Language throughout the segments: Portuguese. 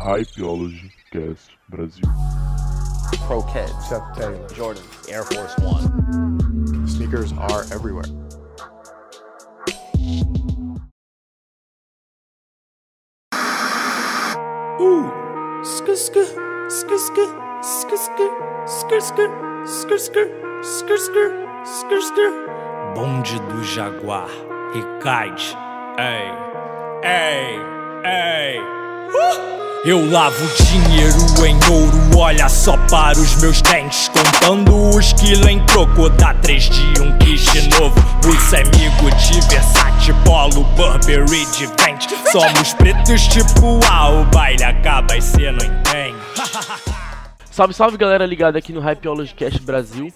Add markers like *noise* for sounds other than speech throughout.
Hypeology Cast Brasil. Pro Kids, Chuck Taylor. Jordan, Air Force One. Sneakers are everywhere. Skr skr skr skr skr skr skr skr skr skr skr skr skr skr Bonde do Jaguar, Ricaide. Ei, ei, ei. Eu lavo dinheiro em ouro, olha só para os meus dentes Contando os quilos em troco, dá três de um kit novo. Os amigo de Versace, Polo, Burberry de vente. Somos pretos tipo A, o baile acaba e cê não entende. *laughs* Salve, salve galera ligada aqui no Hypeology Cast Brasil.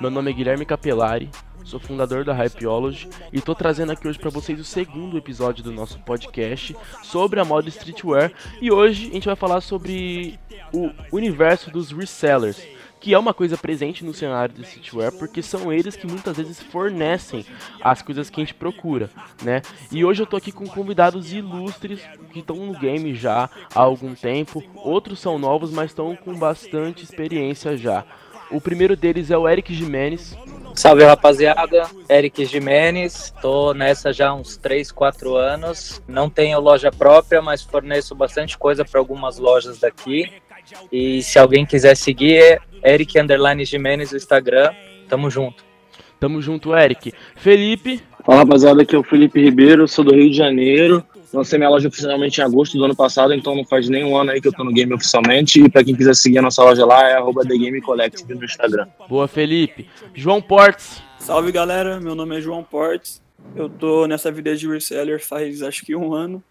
Meu nome é Guilherme Capelari, sou fundador da Hypeology e tô trazendo aqui hoje para vocês o segundo episódio do nosso podcast sobre a moda streetwear. E hoje a gente vai falar sobre o universo dos resellers, que é uma coisa presente no cenário do streetwear, porque são eles que muitas vezes fornecem as coisas que a gente procura, né? E hoje eu tô aqui com convidados ilustres que estão no game já há algum tempo, outros são novos, mas estão com bastante experiência já. O primeiro deles é o Eric Jimenez. Salve rapaziada, Eric Jimenez, tô nessa já há uns 3, 4 anos. Não tenho loja própria, mas forneço bastante coisa para algumas lojas daqui. E se alguém quiser seguir, é Eric Underline Jimenez no Instagram. Tamo junto. Tamo junto, Eric. Felipe. Fala rapaziada, aqui é o Felipe Ribeiro, sou do Rio de Janeiro. Lancei minha loja oficialmente em agosto do ano passado, então não faz nem um ano aí que eu tô no game oficialmente. E pra quem quiser seguir a nossa loja lá, é arroba The Game Collective no Instagram. Boa, Felipe. João Portes. Salve galera, meu nome é João Portes. Eu tô nessa vida de reseller faz acho que um ano.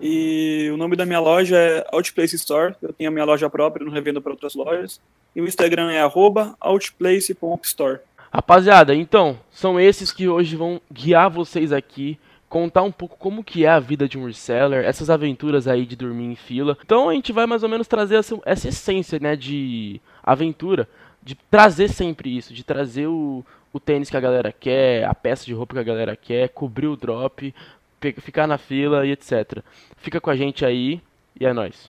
E o nome da minha loja é Outplace Store. Eu tenho a minha loja própria, não revendo para outras lojas. E o Instagram é arroba outplace.store. Rapaziada, então, são esses que hoje vão guiar vocês aqui, contar um pouco como que é a vida de um reseller, essas aventuras aí de dormir em fila. Então a gente vai mais ou menos trazer essa, essa essência, né, de aventura, de trazer sempre isso, de trazer o, o tênis que a galera quer, a peça de roupa que a galera quer, cobrir o drop, ficar na fila e etc. Fica com a gente aí e é nóis.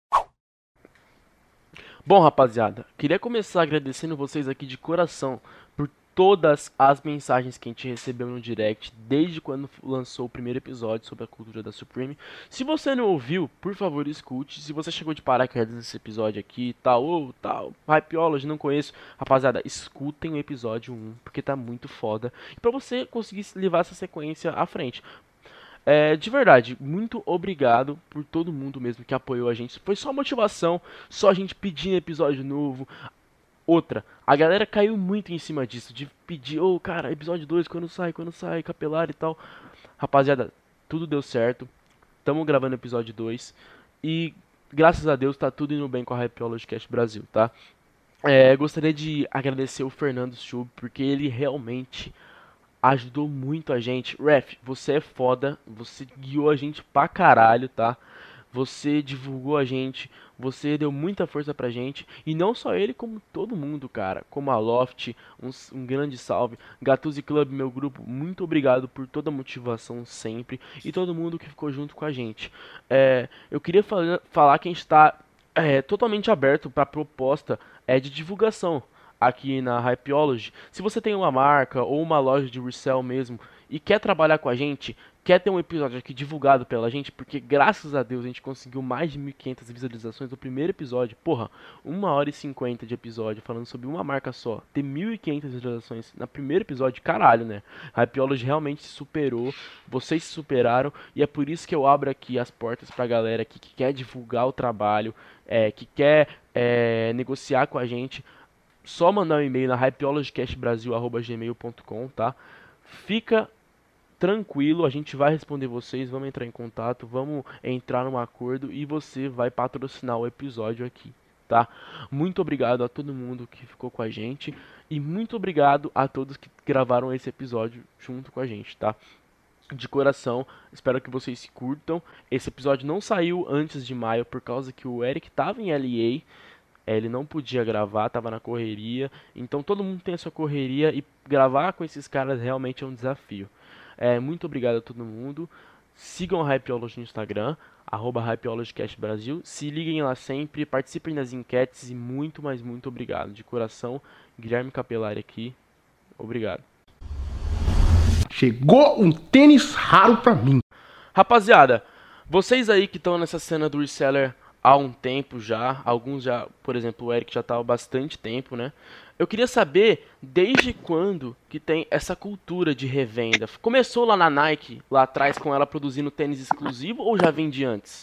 Bom, rapaziada, queria começar agradecendo vocês aqui de coração todas as mensagens que a gente recebeu no direct desde quando lançou o primeiro episódio sobre a cultura da Supreme. Se você não ouviu, por favor, escute. Se você chegou de paraquedas nesse episódio aqui, tal, ou tal, Hypeology, não conheço, rapaziada, escutem o episódio 1, porque tá muito foda. E pra você conseguir levar essa sequência à frente. É, de verdade, muito obrigado por todo mundo mesmo que apoiou a gente. Foi só motivação, só a gente pedindo episódio novo. Outra, a galera caiu muito em cima disso, de pedir, ô cara, episódio 2, quando sai, quando sai, capelar e tal. Rapaziada, tudo deu certo. Tamo gravando episódio 2. E graças a Deus tá tudo indo bem com a Hypeology Cast Brasil, tá? É, gostaria de agradecer o Fernando Schub, porque ele realmente ajudou muito a gente. Ref, você é foda, você guiou a gente pra caralho, tá? Você divulgou a gente, você deu muita força pra gente. E não só ele, como todo mundo, cara. Como a Loft, um, um grande salve. Gattusi Club, meu grupo, muito obrigado por toda a motivação sempre. E todo mundo que ficou junto com a gente. É, eu queria fala- falar que a gente tá é, totalmente aberto pra proposta é, de divulgação aqui na Hypeology. Se você tem uma marca ou uma loja de resell mesmo e quer trabalhar com a gente, quer ter um episódio aqui divulgado pela gente, porque graças a Deus a gente conseguiu mais de 1.500 visualizações no primeiro episódio. Porra, 1 hora e 50 de episódio falando sobre uma marca só. Ter 1.500 visualizações no primeiro episódio, caralho, né? A Hypeology realmente se superou, vocês se superaram e é por isso que eu abro aqui as portas pra galera aqui que quer divulgar o trabalho, é, que quer é, negociar com a gente só mandar um e-mail na hypeologycastbrasil.gmail.com, tá? Fica tranquilo, a gente vai responder vocês, vamos entrar em contato, vamos entrar num acordo e você vai patrocinar o episódio aqui, tá? Muito obrigado a todo mundo que ficou com a gente e muito obrigado a todos que gravaram esse episódio junto com a gente, tá? De coração, espero que vocês se curtam. Esse episódio não saiu antes de maio por causa que o Eric tava em LA é, ele não podia gravar, tava na correria. Então todo mundo tem a sua correria e gravar com esses caras realmente é um desafio. É, muito obrigado a todo mundo. Sigam a Hypeology no Instagram, arroba Brasil. Se liguem lá sempre, participem das enquetes e muito, mas muito obrigado. De coração, Guilherme Capelari aqui. Obrigado. Chegou um tênis raro pra mim. Rapaziada, vocês aí que estão nessa cena do reseller há um tempo já, alguns já, por exemplo, o Eric já tá há bastante tempo, né? Eu queria saber desde quando que tem essa cultura de revenda. Começou lá na Nike, lá atrás, com ela produzindo tênis exclusivo ou já vem de antes?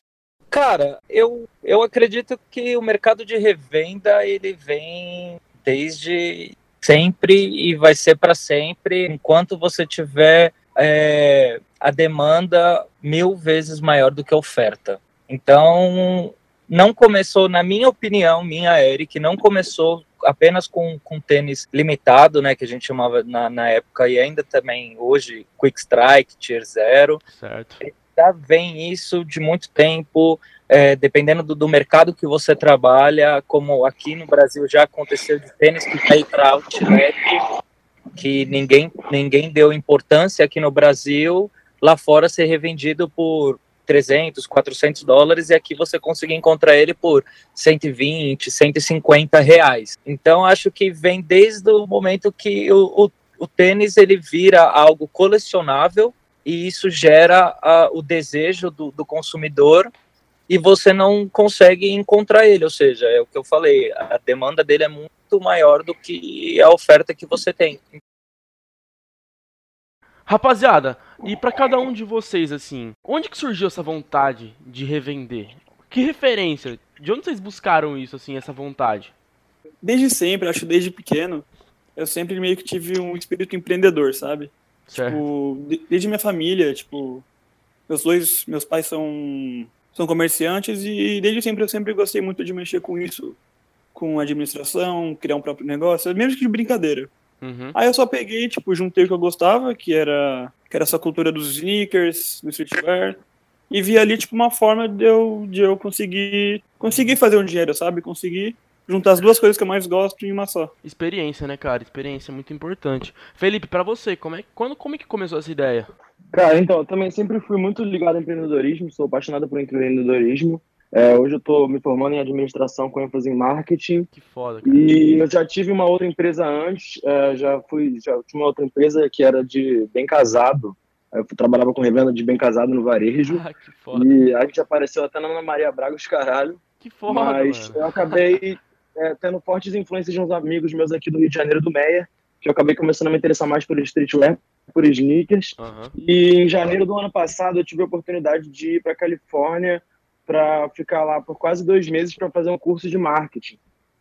Cara, eu, eu acredito que o mercado de revenda ele vem desde sempre e vai ser para sempre enquanto você tiver é, a demanda mil vezes maior do que a oferta. Então, não começou, na minha opinião, minha Eric, não começou apenas com, com tênis limitado, né, que a gente chamava na, na época e ainda também hoje Quick Strike, Tier Zero. Certo. Já vem isso de muito tempo, é, dependendo do, do, mercado que você trabalha, como aqui no Brasil já aconteceu de tênis que caiu para outlet, que ninguém, ninguém deu importância aqui no Brasil, lá fora ser revendido por 300, 400 dólares e aqui você consegue encontrar ele por 120, 150 reais. Então acho que vem desde o momento que o, o, o tênis ele vira algo colecionável e isso gera a, o desejo do, do consumidor e você não consegue encontrar ele, ou seja, é o que eu falei, a demanda dele é muito maior do que a oferta que você tem. Rapaziada, e para cada um de vocês, assim, onde que surgiu essa vontade de revender? Que referência? De onde vocês buscaram isso, assim, essa vontade? Desde sempre, acho desde pequeno, eu sempre meio que tive um espírito empreendedor, sabe? Certo. Tipo, desde minha família, tipo, meus dois, meus pais são são comerciantes e desde sempre eu sempre gostei muito de mexer com isso, com administração, criar um próprio negócio, mesmo que de brincadeira. Uhum. Aí eu só peguei, tipo, juntei o que eu gostava, que era, que era essa cultura dos sneakers, do streetwear, e vi ali, tipo, uma forma de eu, de eu conseguir, conseguir fazer um dinheiro, sabe? Conseguir juntar as duas coisas que eu mais gosto em uma só. Experiência, né, cara? Experiência é muito importante. Felipe, para você, como é, quando, como é que começou essa ideia? Cara, então, eu também sempre fui muito ligado ao empreendedorismo, sou apaixonado por empreendedorismo. É, hoje eu estou me formando em administração com ênfase em marketing. Que foda, cara. E eu já tive uma outra empresa antes, é, já fui, já tinha uma outra empresa que era de bem casado. Eu trabalhava com revenda de bem casado no varejo. *laughs* Ah, que foda. E a gente apareceu até na Ana Maria Braga, os caralho. Que foda, Mas mano. eu acabei é, tendo fortes influências de uns amigos meus aqui do Rio de Janeiro, do Meia, que eu acabei começando a me interessar mais por streetwear, por sneakers. Aham. E em janeiro do ano passado eu tive a oportunidade de ir para Califórnia para ficar lá por quase dois meses para fazer um curso de marketing.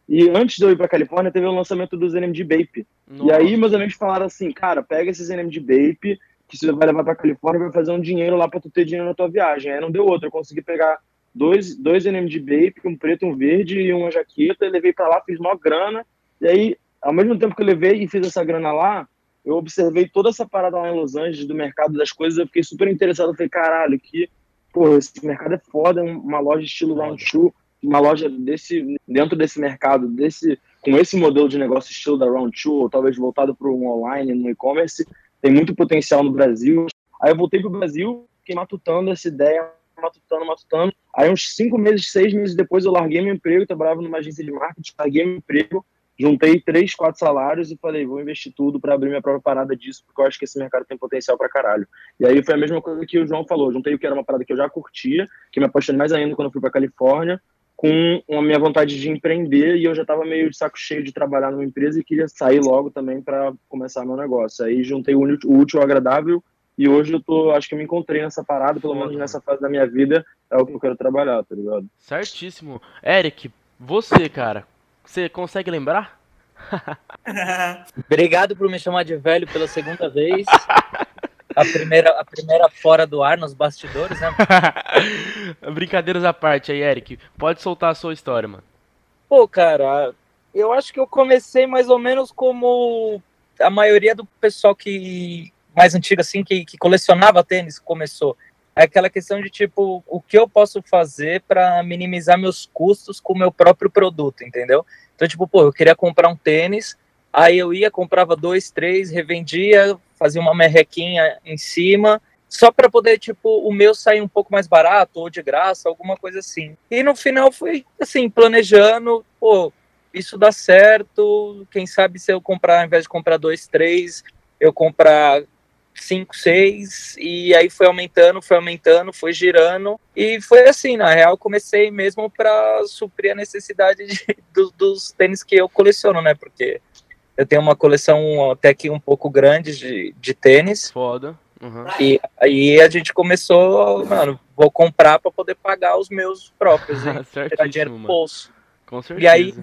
E antes de eu ir para Califórnia teve o lançamento dos NMD Bape. E aí meus amigos falaram assim, cara, pega esses NMD Bape que você vai levar para Califórnia vai fazer um dinheiro lá para tu ter dinheiro na tua viagem. Aí não deu outro, eu consegui pegar dois, dois NMD Bape, um preto, um verde e uma jaqueta, e levei para lá, fiz maior grana. E aí, ao mesmo tempo que eu levei e fiz essa grana lá, eu observei toda essa parada lá em Los Angeles, do mercado das coisas, eu fiquei super interessado, eu falei, caralho, que, pô, esse mercado é foda, uma loja estilo round shoe, uma loja desse, dentro desse mercado, desse, com esse modelo de negócio estilo da round shoe, ou talvez voltado para um online, no e-commerce, tem muito potencial no Brasil. Aí eu voltei pro Brasil, fiquei matutando essa ideia, matutando, matutando. Aí uns cinco meses, seis meses depois eu larguei meu emprego, trabalhava numa agência de marketing, larguei meu emprego, juntei três, quatro salários e falei, vou investir tudo para abrir minha própria parada disso, porque eu acho que esse mercado tem potencial pra caralho. E aí foi a mesma coisa que o João falou, juntei o que era uma parada que eu já curtia, que me apaixonei mais ainda quando eu fui pra Califórnia, com a minha vontade de empreender e eu já estava meio de saco cheio de trabalhar numa empresa e queria sair logo também para começar meu negócio. Aí juntei o útil ao agradável e hoje eu tô, acho que eu me encontrei nessa parada, pelo menos nessa fase da minha vida, é o que eu quero trabalhar, tá ligado? Certíssimo. Eric, você, cara, você consegue lembrar? *laughs* Obrigado por me chamar de velho pela segunda vez. A primeira, a primeira fora do ar nos bastidores, né? *laughs* Brincadeiras à parte aí, Eric. Pode soltar a sua história, mano. Pô, cara, eu acho que eu comecei mais ou menos como a maioria do pessoal que mais antigo assim que, que colecionava tênis começou. É aquela questão de tipo, o que eu posso fazer para minimizar meus custos com o meu próprio produto, entendeu? Então, tipo, pô, eu queria comprar um tênis, aí eu ia, comprava dois, três, revendia, fazia uma merrequinha em cima, só para poder, tipo, o meu sair um pouco mais barato ou de graça, alguma coisa assim. E no final fui, assim, planejando, pô, isso dá certo, quem sabe se eu comprar, ao invés de comprar dois, três, eu comprar cinco, seis, e aí foi aumentando, foi aumentando, foi girando, e foi assim, na real, comecei mesmo para suprir a necessidade de, *laughs* do, dos tênis que eu coleciono, né, porque eu tenho uma coleção até que um pouco grande de, de tênis. Foda. Uhum. E aí a gente começou, mano, vou comprar para poder pagar os meus próprios, *laughs* tirar dinheiro do bolso. Com certeza. E aí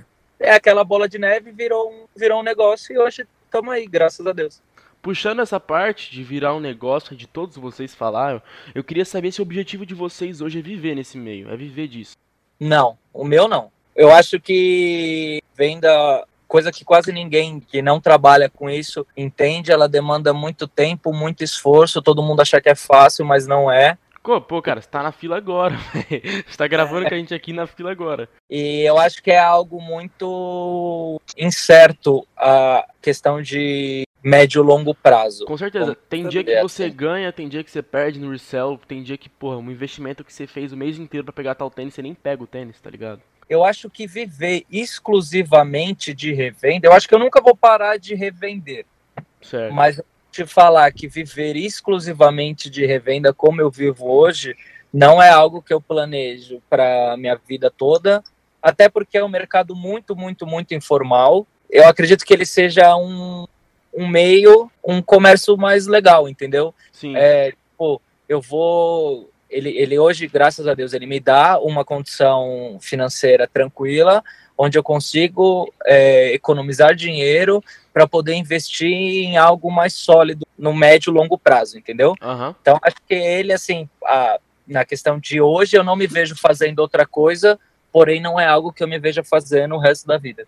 é aquela bola de neve virou um, virou um negócio e hoje estamos aí, graças a Deus. Puxando essa parte de virar um negócio, de todos vocês falaram, eu queria saber se o objetivo de vocês hoje é viver nesse meio, é viver disso. Não, o meu não. Eu acho que vem da, coisa que quase ninguém que não trabalha com isso entende. Ela demanda muito tempo, muito esforço. Todo mundo acha que é fácil, mas não é. Pô, pô cara, você tá na fila agora. *laughs* você tá gravando é. com a gente aqui na fila agora. E eu acho que é algo muito incerto a questão de médio e longo prazo. Com certeza. Tem dia que você ganha, tem dia que você perde no resell, tem dia que, porra, um investimento que você fez o mês inteiro para pegar tal tênis, você nem pega o tênis, tá ligado? eu acho que viver exclusivamente de revenda, eu acho que eu nunca vou parar de revender. Certo. Mas te falar que viver exclusivamente de revenda como eu vivo hoje não é algo que eu planejo para minha vida toda, até porque é um mercado muito, muito, muito informal. Eu acredito que ele seja um, um meio, um comércio mais legal, entendeu? Sim. É, pô, eu vou ele, ele hoje, graças a Deus, ele me dá uma condição financeira tranquila, onde eu consigo é, economizar dinheiro para poder investir em algo mais sólido no médio e longo prazo, entendeu? Uhum. Então, acho que ele, assim, a, na questão de hoje, eu não me vejo fazendo outra coisa, porém não é algo que eu me veja fazendo o resto da vida.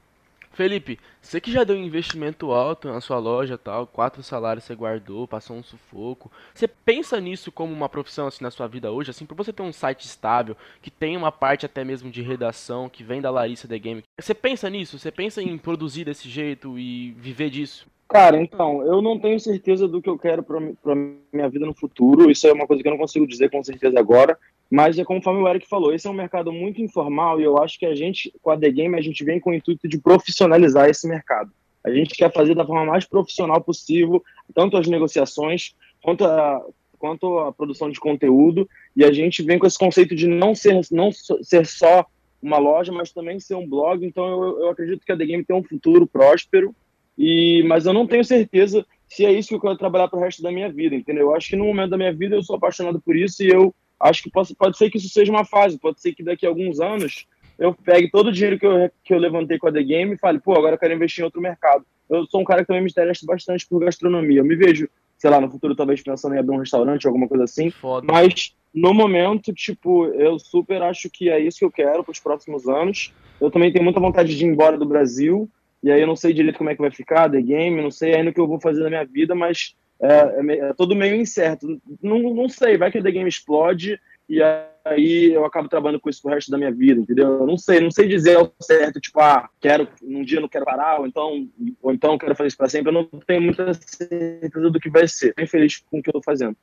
Felipe, você que já deu um investimento alto na sua loja tal, quatro salários você guardou, passou um sufoco. Você pensa nisso como uma profissão assim na sua vida hoje, assim, para você ter um site estável, que tem uma parte até mesmo de redação, que vem da Larissa The Game. Você pensa nisso? Você pensa em produzir desse jeito e viver disso? Cara, então, eu não tenho certeza do que eu quero para minha vida no futuro. Isso é uma coisa que eu não consigo dizer com certeza agora. Mas é conforme o Eric falou, esse é um mercado muito informal e eu acho que a gente, com a The Game, a gente vem com o intuito de profissionalizar esse mercado. A gente quer fazer da forma mais profissional possível, tanto as negociações quanto a, quanto a produção de conteúdo, e a gente vem com esse conceito de não ser, não ser só uma loja, mas também ser um blog. Então eu, eu acredito que a The Game tem um futuro próspero, e mas eu não tenho certeza se é isso que eu quero trabalhar para o resto da minha vida, entendeu? Eu acho que no momento da minha vida eu sou apaixonado por isso e eu acho que pode, pode ser que isso seja uma fase, pode ser que daqui a alguns anos eu pegue todo o dinheiro que eu, que eu levantei com a The Game e fale, pô, agora eu quero investir em outro mercado. Eu sou um cara que também me interessa bastante por gastronomia. Eu me vejo, sei lá, no futuro talvez pensando em abrir um restaurante, alguma coisa assim. Foda. Mas no momento, tipo, eu super acho que é isso que eu quero para os próximos anos. Eu também tenho muita vontade de ir embora do Brasil. E aí eu não sei direito como é que vai ficar, The Game, não sei ainda o que eu vou fazer na minha vida, mas é, é, é todo meio incerto. Não, não sei, vai que o The Game explode e aí eu acabo trabalhando com isso pro resto da minha vida, entendeu? Eu não sei, não sei dizer ao certo, tipo, ah, quero, num dia não quero parar, ou então, ou então quero fazer isso para sempre. Eu não tenho muita certeza do que vai ser. Bem feliz com o que eu tô fazendo.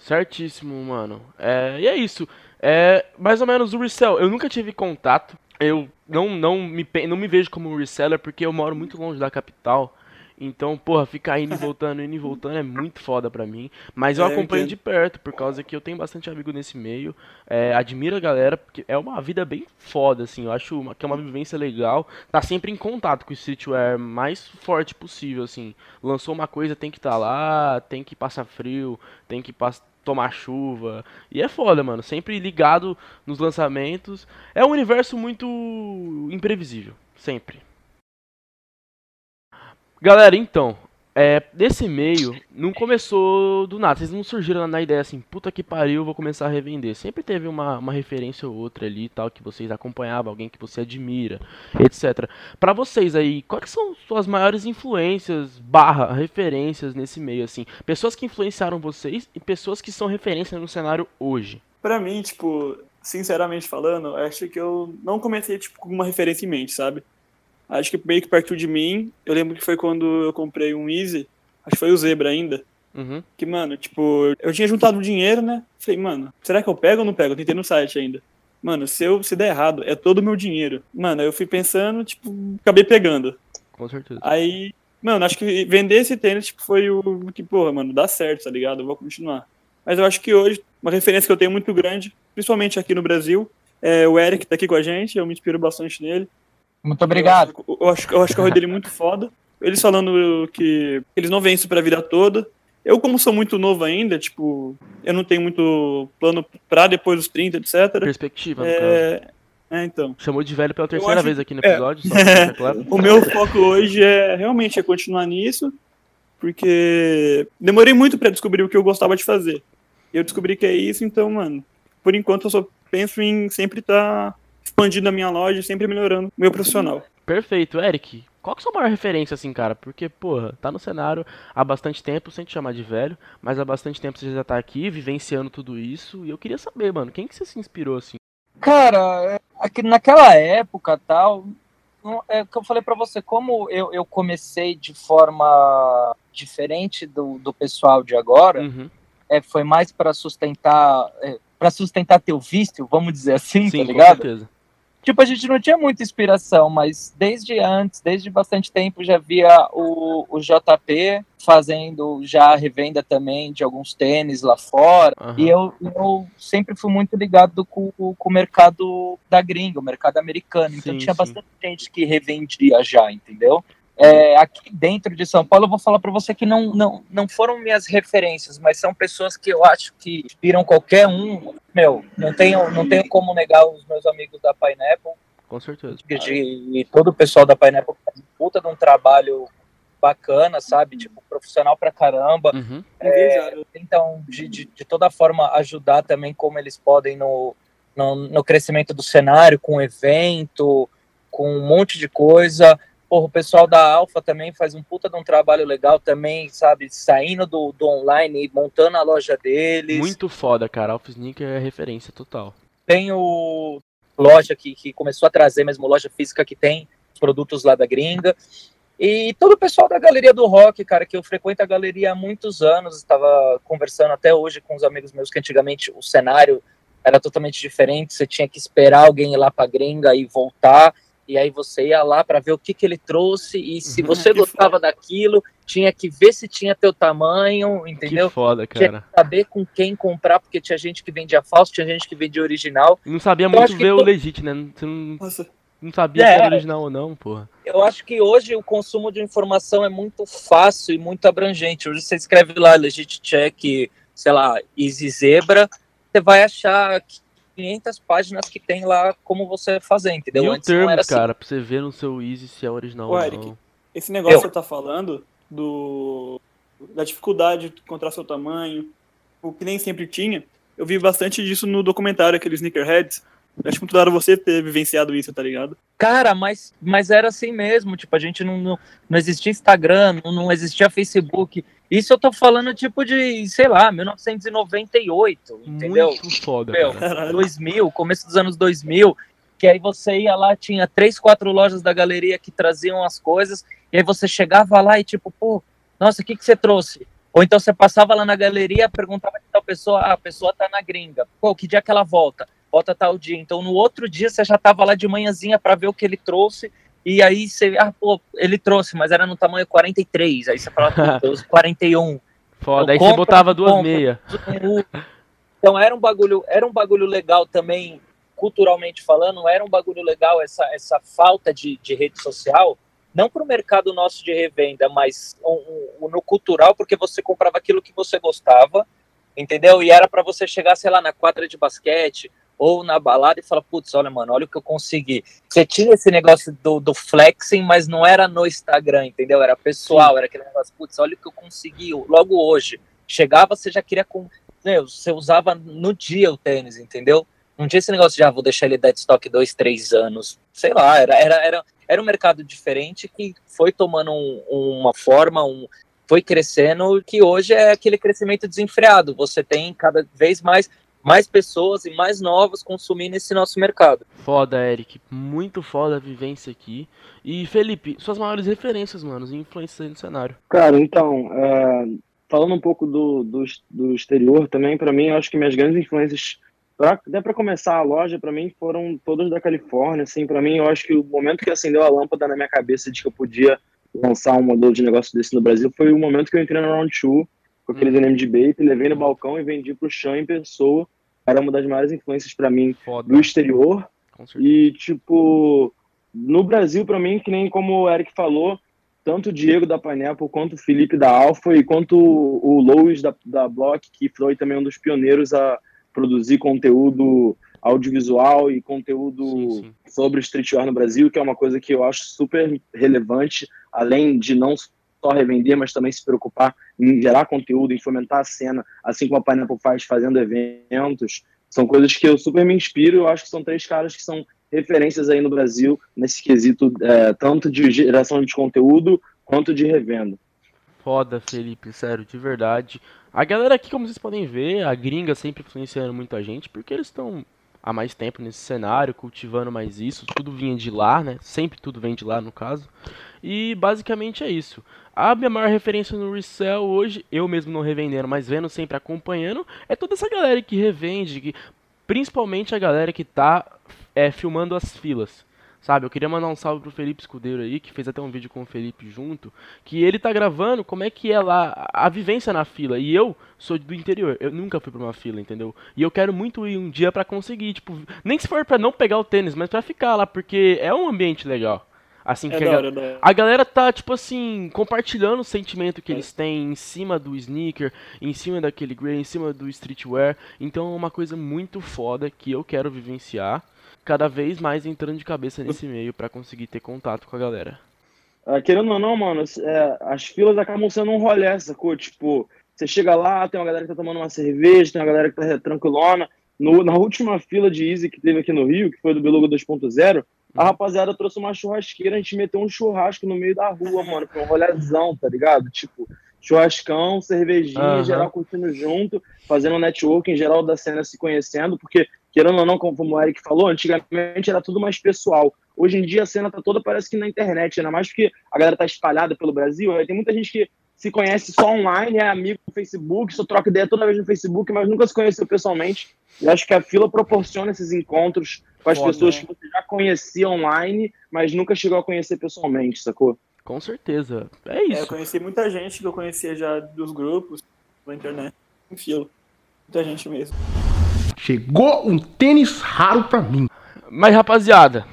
Certíssimo, mano. É, e é isso. É mais ou menos o resell. Eu nunca tive contato. Eu não, não, me, não me vejo como um reseller porque eu moro muito longe da capital. Então, porra, ficar indo e voltando, indo e voltando é muito foda pra mim. Mas eu é, acompanho de perto, por causa que eu tenho bastante amigo nesse meio. É, admiro a galera, porque é uma vida bem foda, assim. Eu acho uma, que é uma vivência legal. Tá sempre em contato com o streetwear mais forte possível, assim. Lançou uma coisa, tem que estar tá lá, tem que passar frio, tem que passar tomar chuva. E é foda, mano. Sempre ligado nos lançamentos. É um universo muito imprevisível. Sempre. Galera, então, é, desse meio, não começou do nada. Vocês não surgiram na ideia assim, puta que pariu, vou começar a revender. Sempre teve uma, uma referência ou outra ali tal, que vocês acompanhavam, alguém que você admira, etc. Para vocês aí, quais são suas maiores influências, barra, referências nesse meio, assim? Pessoas que influenciaram vocês e pessoas que são referência no cenário hoje. Pra mim, tipo, sinceramente falando, acho que eu não comecei, tipo, com uma referência em mente, sabe? Acho que meio que partiu de mim. Eu lembro que foi quando eu comprei um Easy, acho que foi o Zebra ainda. Uhum. Que, mano, tipo, eu tinha juntado dinheiro, né? Falei, mano, será que eu pego ou não pego? Eu tentei no site ainda. Mano, se eu se der errado, é todo o meu dinheiro. Mano, aí eu fui pensando, tipo, acabei pegando. Com certeza. Aí, mano, acho que vender esse tênis tipo, foi o que, porra, mano, dá certo, tá ligado? Eu vou continuar. Mas eu acho que hoje, uma referência que eu tenho muito grande, principalmente aqui no Brasil, é o Eric, que tá aqui com a gente, eu me inspiro bastante nele. Muito obrigado. Eu, eu acho, eu acho que a rua dele é muito foda. Eles falando que eles não veem isso pra vida toda. Eu, como sou muito novo ainda, tipo, eu não tenho muito plano pra depois dos 30, etc. Perspectiva, caso. É, é, então. Chamou de velho pela terceira acho- vez aqui no é. episódio, só pra deixar claro. *laughs* O meu foco hoje é realmente é continuar nisso, porque demorei muito pra descobrir o que eu gostava de fazer. Eu descobri que é isso, então, mano, por enquanto eu só penso em sempre estar expandindo a minha loja, e sempre melhorando o meu profissional. Perfeito, Eric. Qual que é a sua maior referência, assim, cara? Porque, porra, tá no cenário há bastante tempo, sem te chamar de velho, mas há bastante tempo você já tá aqui, vivenciando tudo isso, e eu queria saber, mano, quem que você se inspirou, assim? Cara, é, aqui- naquela época tal, é o que eu falei pra você, como eu, eu comecei de forma diferente do, do pessoal de agora, Uhum. é, foi mais pra sustentar, é, para sustentar teu vício, vamos dizer assim, Sim, tá com ligado? certeza. Tipo, a gente não tinha muita inspiração, mas desde antes, desde bastante tempo, já via o, o JP fazendo já a revenda também de alguns tênis lá fora. Aham. E eu, eu sempre fui muito ligado com, com o mercado da gringa, o mercado americano. Então Sim, tinha sim. bastante gente que revendia já, entendeu? É, aqui dentro de São Paulo, eu vou falar para você que não, não, não foram minhas referências, mas são pessoas que eu acho que inspiram qualquer um. Meu, não tenho, não tenho como negar os meus amigos da Pineapple, Com certeza. de, e todo o pessoal da Pineapple faz puta de um trabalho bacana, sabe? Tipo, profissional pra caramba. Uhum. Invejável. Então, de, de, de toda forma, ajudar também como eles podem no, no, no crescimento do cenário, com evento, com um monte de coisa. Porra, o pessoal da Alfa também faz um puta de um trabalho legal também, sabe? Saindo do, do online e montando a loja deles. Muito foda, cara. Alpha Sneaker é referência total. Tem o loja que, que começou a trazer mesmo, loja física que tem os produtos lá da gringa. E todo o pessoal da galeria do rock, cara, que eu frequento a galeria há muitos anos, estava conversando até hoje com os amigos meus que antigamente o cenário era totalmente diferente, você tinha que esperar alguém ir lá pra gringa e voltar, e aí você ia lá para ver o que, que ele trouxe, e se Uhum. você Que gostava daquilo, tinha que ver se tinha teu tamanho, entendeu? Que foda, Tinha cara. que saber com quem comprar, porque tinha gente que vendia falso, tinha gente que vendia original. Não sabia Eu muito que ver o to- legit, né? Você não, Nossa, não sabia É. se era original ou não, porra. Eu acho que hoje o consumo de informação é muito fácil e muito abrangente. Hoje você escreve lá Legit Check, sei lá, Easy Zebra, você vai achar 500 páginas que tem lá como você fazer, entendeu? E o Antes não termo, assim. cara, pra você ver no seu Easy se é original Ô, ou Eric, não. esse negócio Eu. que você tá falando do da dificuldade de encontrar seu tamanho, o que nem sempre tinha, eu vi bastante disso no documentário, aquele Sneakerheads. Acho muito da hora você ter vivenciado isso, tá ligado? Cara, mas, mas era assim mesmo. Tipo, a gente não, não, não existia Instagram, não, não existia Facebook. Isso eu tô falando, tipo, de, sei lá, 1998, entendeu? Muito foda, Meu, cara. Caralho. 2000, começo dos anos 2000, que aí você ia lá, tinha três, quatro lojas da galeria que traziam as coisas, e aí você chegava lá e tipo, pô, nossa, o que, que você trouxe? Ou então você passava lá na galeria, perguntava de tal pessoa, ah, a pessoa tá na gringa, pô, que dia que ela volta? Volta tal dia. Então no outro dia você já tava lá de manhãzinha para ver o que ele trouxe, e aí você, ah, pô, ele trouxe, mas era no tamanho 43, aí você falava, uso 41. Foda. eu Aí você botava duas compro. meias. Então era um bagulho, era um bagulho legal também, culturalmente falando, era um bagulho legal essa, essa falta de, de rede social, não para o mercado nosso de revenda, mas um- um- no cultural, porque você comprava aquilo que você gostava, entendeu? E era para você chegar, sei lá, na quadra de basquete ou na balada e falar, putz, olha, mano, olha o que eu consegui. Você tinha esse negócio do, do flexing, mas não era no Instagram, entendeu? Era pessoal, era aquele negócio, putz, olha o que eu consegui logo hoje. Chegava, você já queria com meu, você usava no dia o tênis, entendeu? Não tinha esse negócio de, ah, vou deixar ele dead stock dois, três anos. Sei lá, era, era, era, era um mercado diferente que foi tomando um- uma forma, um, foi crescendo, que hoje é aquele crescimento desenfreado. Você tem cada vez mais, mais pessoas e mais novos consumindo esse nosso mercado. Foda, Eric. Muito foda a vivência aqui. E Felipe, suas maiores referências, mano, e influências aí no cenário. Cara, então, é, falando um pouco do, do, do exterior também, para mim, eu acho que minhas grandes influências, pra, até para começar a loja, para mim, foram todas da Califórnia. Assim, para mim, eu acho que o momento que acendeu a lâmpada na minha cabeça de que eu podia lançar um modelo de negócio desse no Brasil foi o momento que eu entrei no Round 2 com aqueles Uhum. de Bape, levei no balcão e vendi pro Chan em pessoa. Era uma das maiores influências para mim Foda. do exterior. E, tipo, no Brasil, para mim, que nem como o Eric falou, tanto o Diego da Pineapple, quanto o Felipe da Alpha, e quanto o Lois da, da Block, que foi também um dos pioneiros a produzir conteúdo audiovisual e conteúdo Sim, sim. sobre streetwear no Brasil, que é uma coisa que eu acho super relevante, além de não só revender, mas também se preocupar em gerar conteúdo, em fomentar a cena, assim como a Pineapple faz fazendo eventos. São coisas que eu super me inspiro, eu acho que são três caras que são referências aí no Brasil nesse quesito, é, tanto de geração de conteúdo quanto de revenda. Foda, Felipe, sério, de verdade. A galera aqui, como vocês podem ver, a gringa sempre influenciando muito a gente, porque eles estão há mais tempo nesse cenário, cultivando mais isso, tudo vinha de lá, né? Sempre tudo vem de lá, no caso. E basicamente é isso. A minha maior referência no resell hoje, eu mesmo não revendendo, mas vendo sempre acompanhando, é toda essa galera que revende, que, principalmente a galera que tá é, filmando as filas. Sabe, eu queria mandar um salve pro Felipe Escudeiro aí, que fez até um vídeo com o Felipe junto, que ele tá gravando como é que é lá a vivência na fila. E eu sou do interior, eu nunca fui pra uma fila, entendeu? E eu quero muito ir um dia pra conseguir, tipo, nem se for pra não pegar o tênis, mas pra ficar lá, porque é um ambiente legal. Assim É que a, hora, da hora. a galera tá, tipo assim, compartilhando o sentimento que eles têm em cima do sneaker, em cima daquele grey, em cima do streetwear. Então é uma coisa muito foda que eu quero vivenciar. Cada vez mais entrando de cabeça nesse meio pra conseguir ter contato com a galera. Ah, querendo ou não, mano, é, as filas acabam sendo um rolê, sacou? Tipo, você chega lá, tem uma galera que tá tomando uma cerveja, tem uma galera que tá tranquilona. No, na última fila de Easy que teve aqui no Rio, que foi do Beluga 2.0, a rapaziada trouxe uma churrasqueira, a gente meteu um churrasco no meio da rua, mano, foi um rolezão, tá ligado? Tipo, churrascão, cervejinha, Aham. geral curtindo junto, fazendo networking, geral da cena se conhecendo, porque, querendo ou não, como o Eric falou, antigamente era tudo mais pessoal. Hoje em dia a cena tá toda, parece que na internet, ainda mais porque a galera tá espalhada pelo Brasil, aí tem muita gente que se conhece só online, é amigo no Facebook, só troca ideia toda vez no Facebook, mas nunca se conheceu pessoalmente. E acho que a fila proporciona esses encontros com as Foda, pessoas né? que você já conhecia online, mas nunca chegou a conhecer pessoalmente, sacou? Com certeza. É É, eu isso. conheci muita gente que eu conhecia já dos grupos, na internet, em fila. Muita gente mesmo. Chegou um tênis raro pra mim. Mas rapaziada,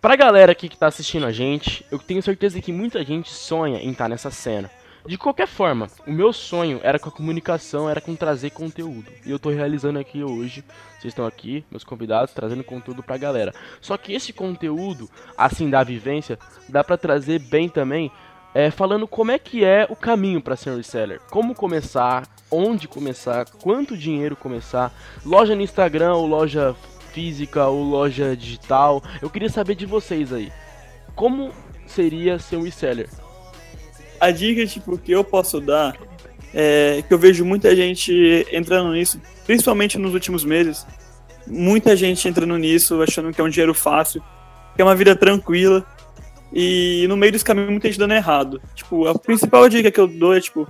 pra galera aqui que tá assistindo a gente, eu tenho certeza que muita gente sonha em estar nessa cena. De qualquer forma, o meu sonho era com a comunicação, era com trazer conteúdo. E eu tô realizando aqui hoje. Vocês estão aqui, meus convidados, trazendo conteúdo pra galera. Só que esse conteúdo, assim da vivência, dá pra trazer bem também, é, falando como é que é o caminho pra ser um reseller. Como começar, onde começar, quanto dinheiro começar, loja no Instagram ou loja física ou loja digital. Eu queria saber de vocês aí. Como seria ser um reseller? A dica, tipo, que eu posso dar é que eu vejo muita gente entrando nisso, principalmente nos últimos meses. Muita gente entrando nisso, achando que é um dinheiro fácil, que é uma vida tranquila. E no meio desse caminho, muita gente dando errado. Tipo, a principal dica que eu dou é, tipo,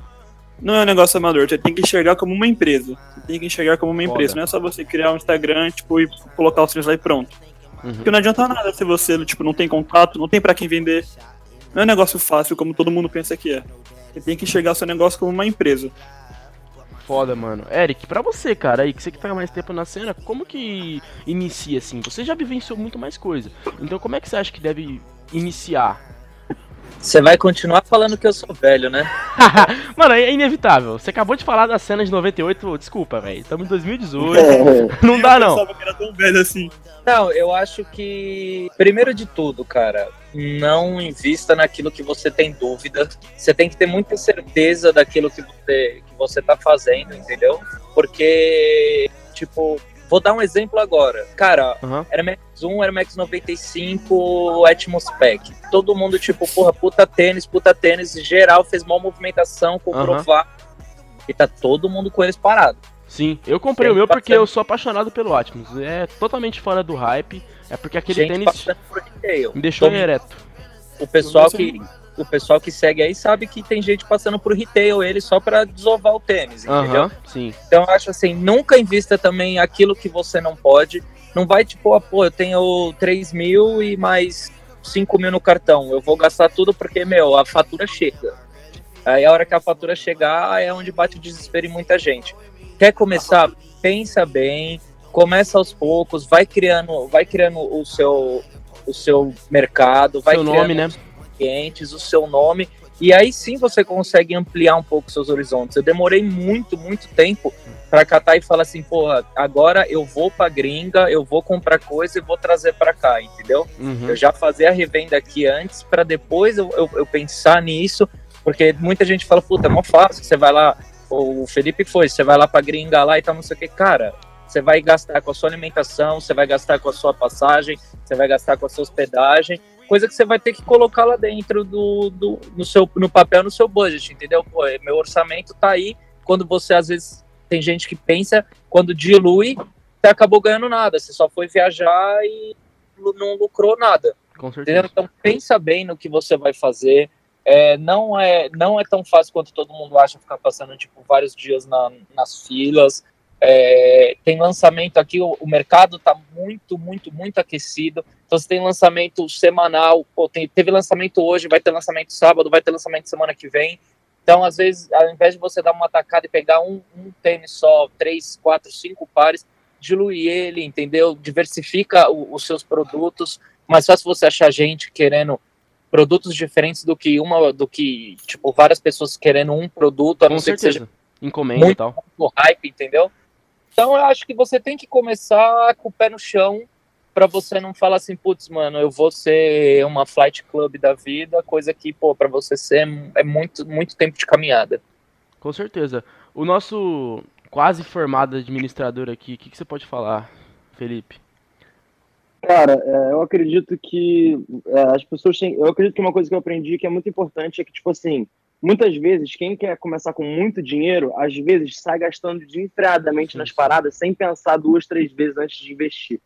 não é um negócio amador, você tem que enxergar como uma empresa. Você tem que enxergar como uma Foda. empresa. Não é só você criar um Instagram, tipo, e colocar os treinos lá e pronto. Uhum. Porque não adianta nada se você, tipo, não tem contato, não tem pra quem vender. Não é um negócio fácil como todo mundo pensa que é. Você tem que enxergar seu negócio como uma empresa. Foda, mano. Eric, pra você, cara, aí, que você que tá mais tempo na cena, como que inicia assim? Você já vivenciou muito mais coisa. Então como é que você acha que deve iniciar? Você vai continuar falando que eu sou velho, né? *laughs* Mano, é inevitável. Você acabou de falar da cena de 98, desculpa, velho. Estamos em 2018. É. *laughs* Não dá não. pensava que era tão velho assim. Não, eu acho que, primeiro de tudo, cara, não invista naquilo que você tem dúvida. Você tem que ter muita certeza daquilo que você, que você tá fazendo, entendeu? Porque, tipo, vou dar um exemplo agora. Cara, Aham. Air Max 1, Air Max 95, Atmos Pack. Todo mundo, tipo, porra, puta tênis, puta tênis. Geral fez mal movimentação, comprovar. E tá todo mundo com eles parado. Sim, eu comprei Gente o meu porque passando- eu sou apaixonado pelo Atmos. É totalmente fora do hype. É porque aquele Gente tênis me deixou Todo- ereto. O pessoal que o pessoal que segue aí sabe que tem gente passando por retail ele só para desovar o tênis, entendeu? Aham, sim. Então eu acho assim, nunca invista também aquilo que você não pode. Não vai tipo, ah, pô, eu tenho 3 mil e mais 5 mil no cartão. Eu vou gastar tudo porque, meu, a fatura chega. Aí a hora que a fatura chegar é onde bate o desespero em muita gente. Quer começar? Pensa bem, começa aos poucos, vai criando, vai criando o seu, o seu mercado, vai Seu criando nome, né? Clientes, o seu nome, e aí sim você consegue ampliar um pouco seus horizontes. Eu demorei muito, muito tempo para catar e falar assim, porra, agora eu vou pra gringa, eu vou comprar coisa e vou trazer para cá, entendeu? Uhum. Eu já fazia a revenda aqui antes para depois eu, eu, eu pensar nisso, porque muita gente fala, puta, é mó fácil, você vai lá, o Felipe foi, você vai lá pra gringa lá e tal, não sei o que, cara, você vai gastar com a sua alimentação, você vai gastar com a sua passagem, você vai gastar com a sua hospedagem, coisa que você vai ter que colocar lá dentro do, do no seu no papel, no seu budget, entendeu? Pô, meu orçamento tá aí, quando você às vezes tem gente que pensa, quando dilui, você acabou ganhando nada, você só foi viajar e não lucrou nada. Com Entendeu? certeza. Então pensa bem no que você vai fazer. É, não é não é tão fácil quanto todo mundo acha ficar passando tipo vários dias na- nas filas. É, tem lançamento aqui, o, o mercado está muito, muito, muito aquecido. Então você tem lançamento semanal, pô, tem- teve lançamento hoje, vai ter lançamento sábado, vai ter lançamento semana que vem. Então, às vezes, ao invés de você dar uma tacada e pegar um, um tênis só, três, quatro, cinco pares, dilui ele, entendeu? Diversifica o- os seus produtos. Mais fácil você achar gente querendo produtos diferentes do que uma, do que, tipo, várias pessoas querendo um produto, a Com não ser que seja. Encomenda e tal. muito hype, entendeu? Então eu acho que você tem que começar com o pé no chão para você não falar assim, putz, mano, eu vou ser uma flight club da vida, coisa que, pô, para você ser é muito muito tempo de caminhada. Com certeza. O nosso quase formado administrador aqui, o que, que você pode falar, Felipe? Cara, é, eu acredito que é, as pessoas têm. Eu acredito que uma coisa que eu aprendi que é muito importante é que, tipo assim, muitas vezes, quem quer começar com muito dinheiro, às vezes sai gastando desenfreadamente nas paradas sem pensar duas, três vezes antes de investir.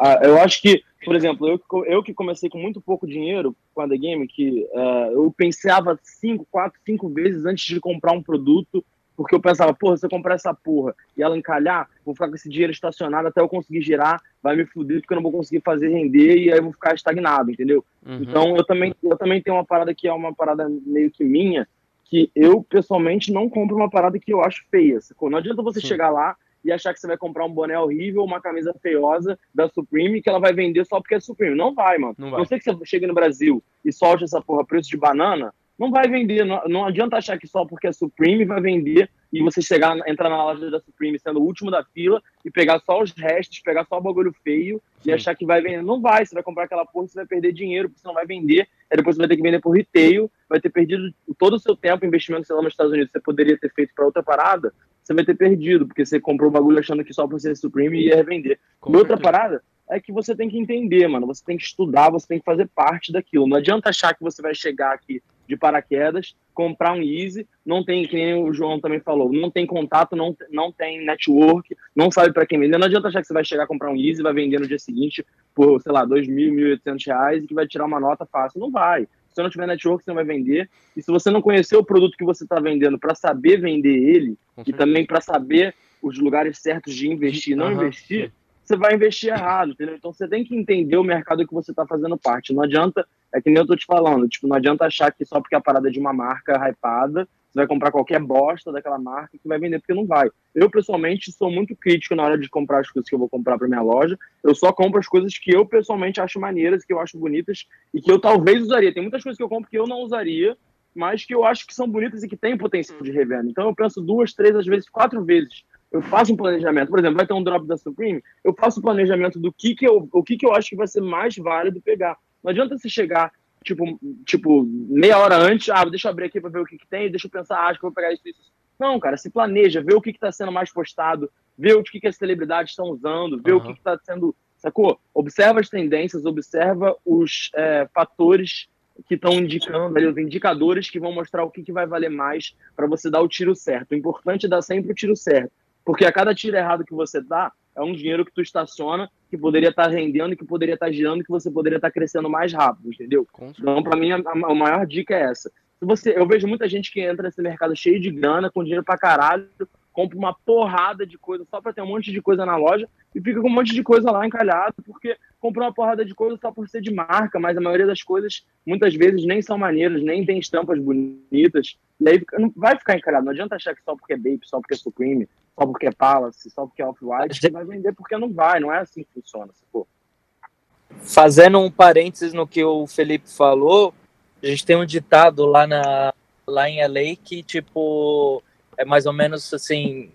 Ah, eu acho que, por exemplo, eu, eu que comecei com muito pouco dinheiro com a The Game, que é, eu pensava cinco, quatro, cinco vezes antes de comprar um produto, porque eu pensava, porra, se eu comprar essa porra e ela encalhar, vou ficar com esse dinheiro estacionado até eu conseguir girar, vai me fuder porque eu não vou conseguir fazer render e aí eu vou ficar estagnado, entendeu? Uhum. Então eu também, eu também tenho uma parada que é uma parada meio que minha, que eu pessoalmente não compro uma parada que eu acho feia. sacou? Não adianta você Sim. chegar lá e achar que você vai comprar um boné horrível, uma camisa feiosa da Supreme que ela vai vender só porque é Supreme. Não vai, mano. Não Não, vai. sei que você chegue no Brasil e solte essa porra preço de banana, não vai vender. Não, não adianta achar que só porque é Supreme vai vender e você chegar, entrar na loja da Supreme sendo o último da fila e pegar só os restos, pegar só o bagulho feio Sim. e achar que vai vender. Não vai, você vai comprar aquela porra, você vai perder dinheiro, porque você não vai vender, aí depois você vai ter que vender por retail, vai ter perdido todo o seu tempo, investimento você lá nos Estados Unidos, você poderia ter feito para outra parada, você vai ter perdido, porque você comprou o bagulho achando que só por ser Supreme ia revender. E outra parada é que você tem que entender, mano, você tem que estudar, você tem que fazer parte daquilo. Não adianta achar que você vai chegar aqui de paraquedas, comprar um Easy, não tem, que nem o João também falou, não tem contato, não, não tem network, não sabe para quem vender. Não adianta achar que você vai chegar a comprar um Easy, vai vender no dia seguinte por, sei lá, 2.000, 1.800 reais e que vai tirar uma nota fácil. Não vai. Se você não tiver network, você não vai vender. E se você não conhecer o produto que você está vendendo para saber vender ele e também para saber os lugares certos de investir e não Aham, investir, você vai investir errado, entendeu? Então você tem que entender o mercado que você está fazendo parte. Não adianta, é que nem eu tô te falando, tipo, não adianta achar que só porque a parada é de uma marca hypada, você vai comprar qualquer bosta daquela marca que vai vender, porque não vai. Eu, pessoalmente, sou muito crítico na hora de comprar as coisas que eu vou comprar para minha loja. Eu só compro as coisas que eu, pessoalmente, acho maneiras, que eu acho bonitas e que eu talvez usaria. Tem muitas coisas que eu compro que eu não usaria, mas que eu acho que são bonitas e que têm potencial de revenda. Então eu penso duas, três, às vezes quatro vezes. Eu faço um planejamento. Por exemplo, vai ter um drop da Supreme, eu faço o planejamento do que, que eu, o que, que eu acho que vai ser mais válido pegar. Não adianta você chegar, tipo, tipo meia hora antes, ah, deixa eu abrir aqui para ver o que, que tem, deixa eu pensar, ah, acho que vou pegar isso, isso. Não, cara, se planeja, vê o que está sendo mais postado, vê o que, que as celebridades estão usando, vê o Aham. que está sendo. Sacou? Observa as tendências, observa os é, fatores que estão indicando, ali, os indicadores que vão mostrar o que, que vai valer mais para você dar o tiro certo. O importante é dar sempre o tiro certo. Porque a cada tiro errado que você dá, é um dinheiro que tu estaciona, que poderia estar rendendo, que poderia estar girando, que você poderia estar crescendo mais rápido, entendeu? Então, para mim, a, a maior dica é essa. Se você, eu vejo muita gente que entra nesse mercado cheio de grana, com dinheiro pra caralho, compra uma porrada de coisa só para ter um monte de coisa na loja e fica com um monte de coisa lá encalhado, porque comprou uma porrada de coisa só por ser de marca, mas a maioria das coisas muitas vezes nem são maneiras, nem tem estampas bonitas. E aí não vai ficar encalhado. Não adianta achar que só porque é Bape, só porque é Supreme, só porque é Palace, só porque é Off-White, você vai vender porque não vai. Não é assim que funciona. sacou? Fazendo um parênteses no que o Felipe falou, a gente tem um ditado lá, na, lá em LA que, tipo, é mais ou menos assim: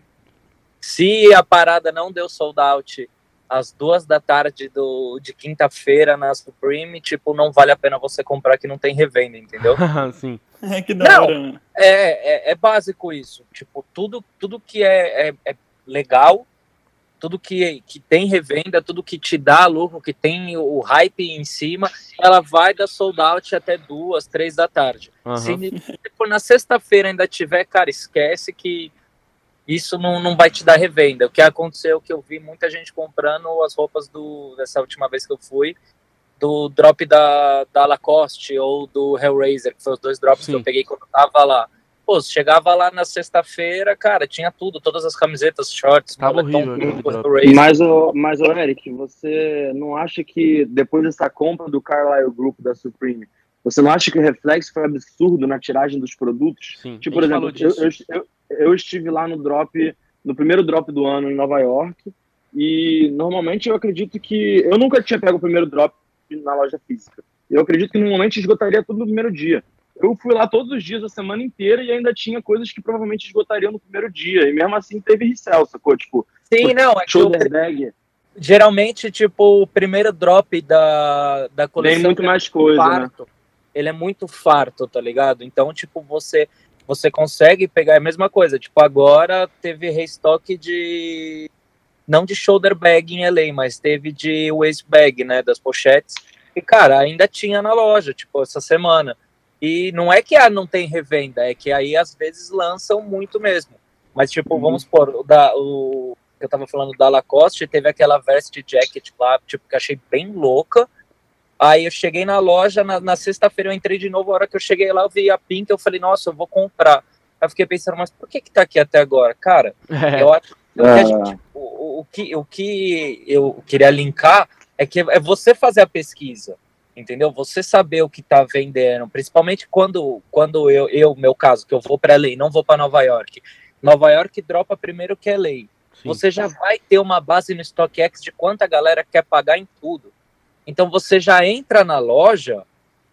se a parada não deu sold out às duas da tarde do, de quinta-feira na Supreme, tipo, não vale a pena você comprar que não tem revenda, entendeu? *laughs* Sim. É que da Não. hora, mano. É, é, é básico isso. Tipo, tudo, tudo que é, é, é legal, tudo que, que tem revenda, tudo que te dá lucro, que tem o hype em cima, ela vai dar sold out até duas, três da tarde. Aham. Se *laughs* tipo, na sexta-feira ainda tiver, cara, esquece que isso não, não vai te dar revenda. O que aconteceu que eu vi muita gente comprando as roupas do dessa última vez que eu fui, do drop da, da Lacoste ou do Hellraiser, que foram os dois drops que Sim. eu peguei quando eu tava lá. Pô, chegava lá na sexta-feira, cara, tinha tudo, todas as camisetas, shorts, Tava moletom, horrível. Mas, o, mas, o Eric, você não acha que depois dessa compra do Carlyle Group da Supreme, você não acha que o reflexo foi absurdo na tiragem dos produtos? Sim. Tipo, por exemplo, eu, eu, eu estive lá no drop, no primeiro drop do ano em Nova York, e normalmente eu acredito que. Eu nunca tinha pego o primeiro drop na loja física. Eu acredito que normalmente esgotaria tudo no primeiro dia. Eu fui lá todos os dias, a semana inteira, e ainda tinha coisas que provavelmente esgotariam no primeiro dia. E mesmo assim teve resell, sacou? Tipo, Sim, não, é que shoulder bag, geralmente, tipo, o primeiro drop da, da coleção tem muito é mais coisa, né? farto. Ele é muito farto, tá ligado? Então, tipo, você você consegue pegar é a mesma coisa. Tipo, agora teve restock de não de shoulder bag em LA, mas teve de waist bag, né, das pochetes. E cara, ainda tinha na loja, tipo, essa semana. E não é que ah, não tem revenda, é que aí às vezes lançam muito mesmo. Mas tipo, Uhum. vamos supor, o da o que eu tava falando da Lacoste, teve aquela vest jacket lá, tipo, que achei bem louca. Aí eu cheguei na loja, na, na sexta-feira eu entrei de novo, a hora que eu cheguei lá eu vi a Pink, eu falei, nossa, eu vou comprar. Aí eu fiquei pensando, mas por que que tá aqui até agora? Cara, É, eu acho que É. a gente- o, o- o que, o que eu queria linkar é que é você fazer a pesquisa, entendeu? Você saber o que tá vendendo, principalmente quando, quando eu, eu meu caso, que eu vou para LA, não vou para Nova York. Nova York dropa primeiro que LA. sim. Você já vai ter uma base no StockX de quanta galera quer pagar em tudo. Então você já entra na loja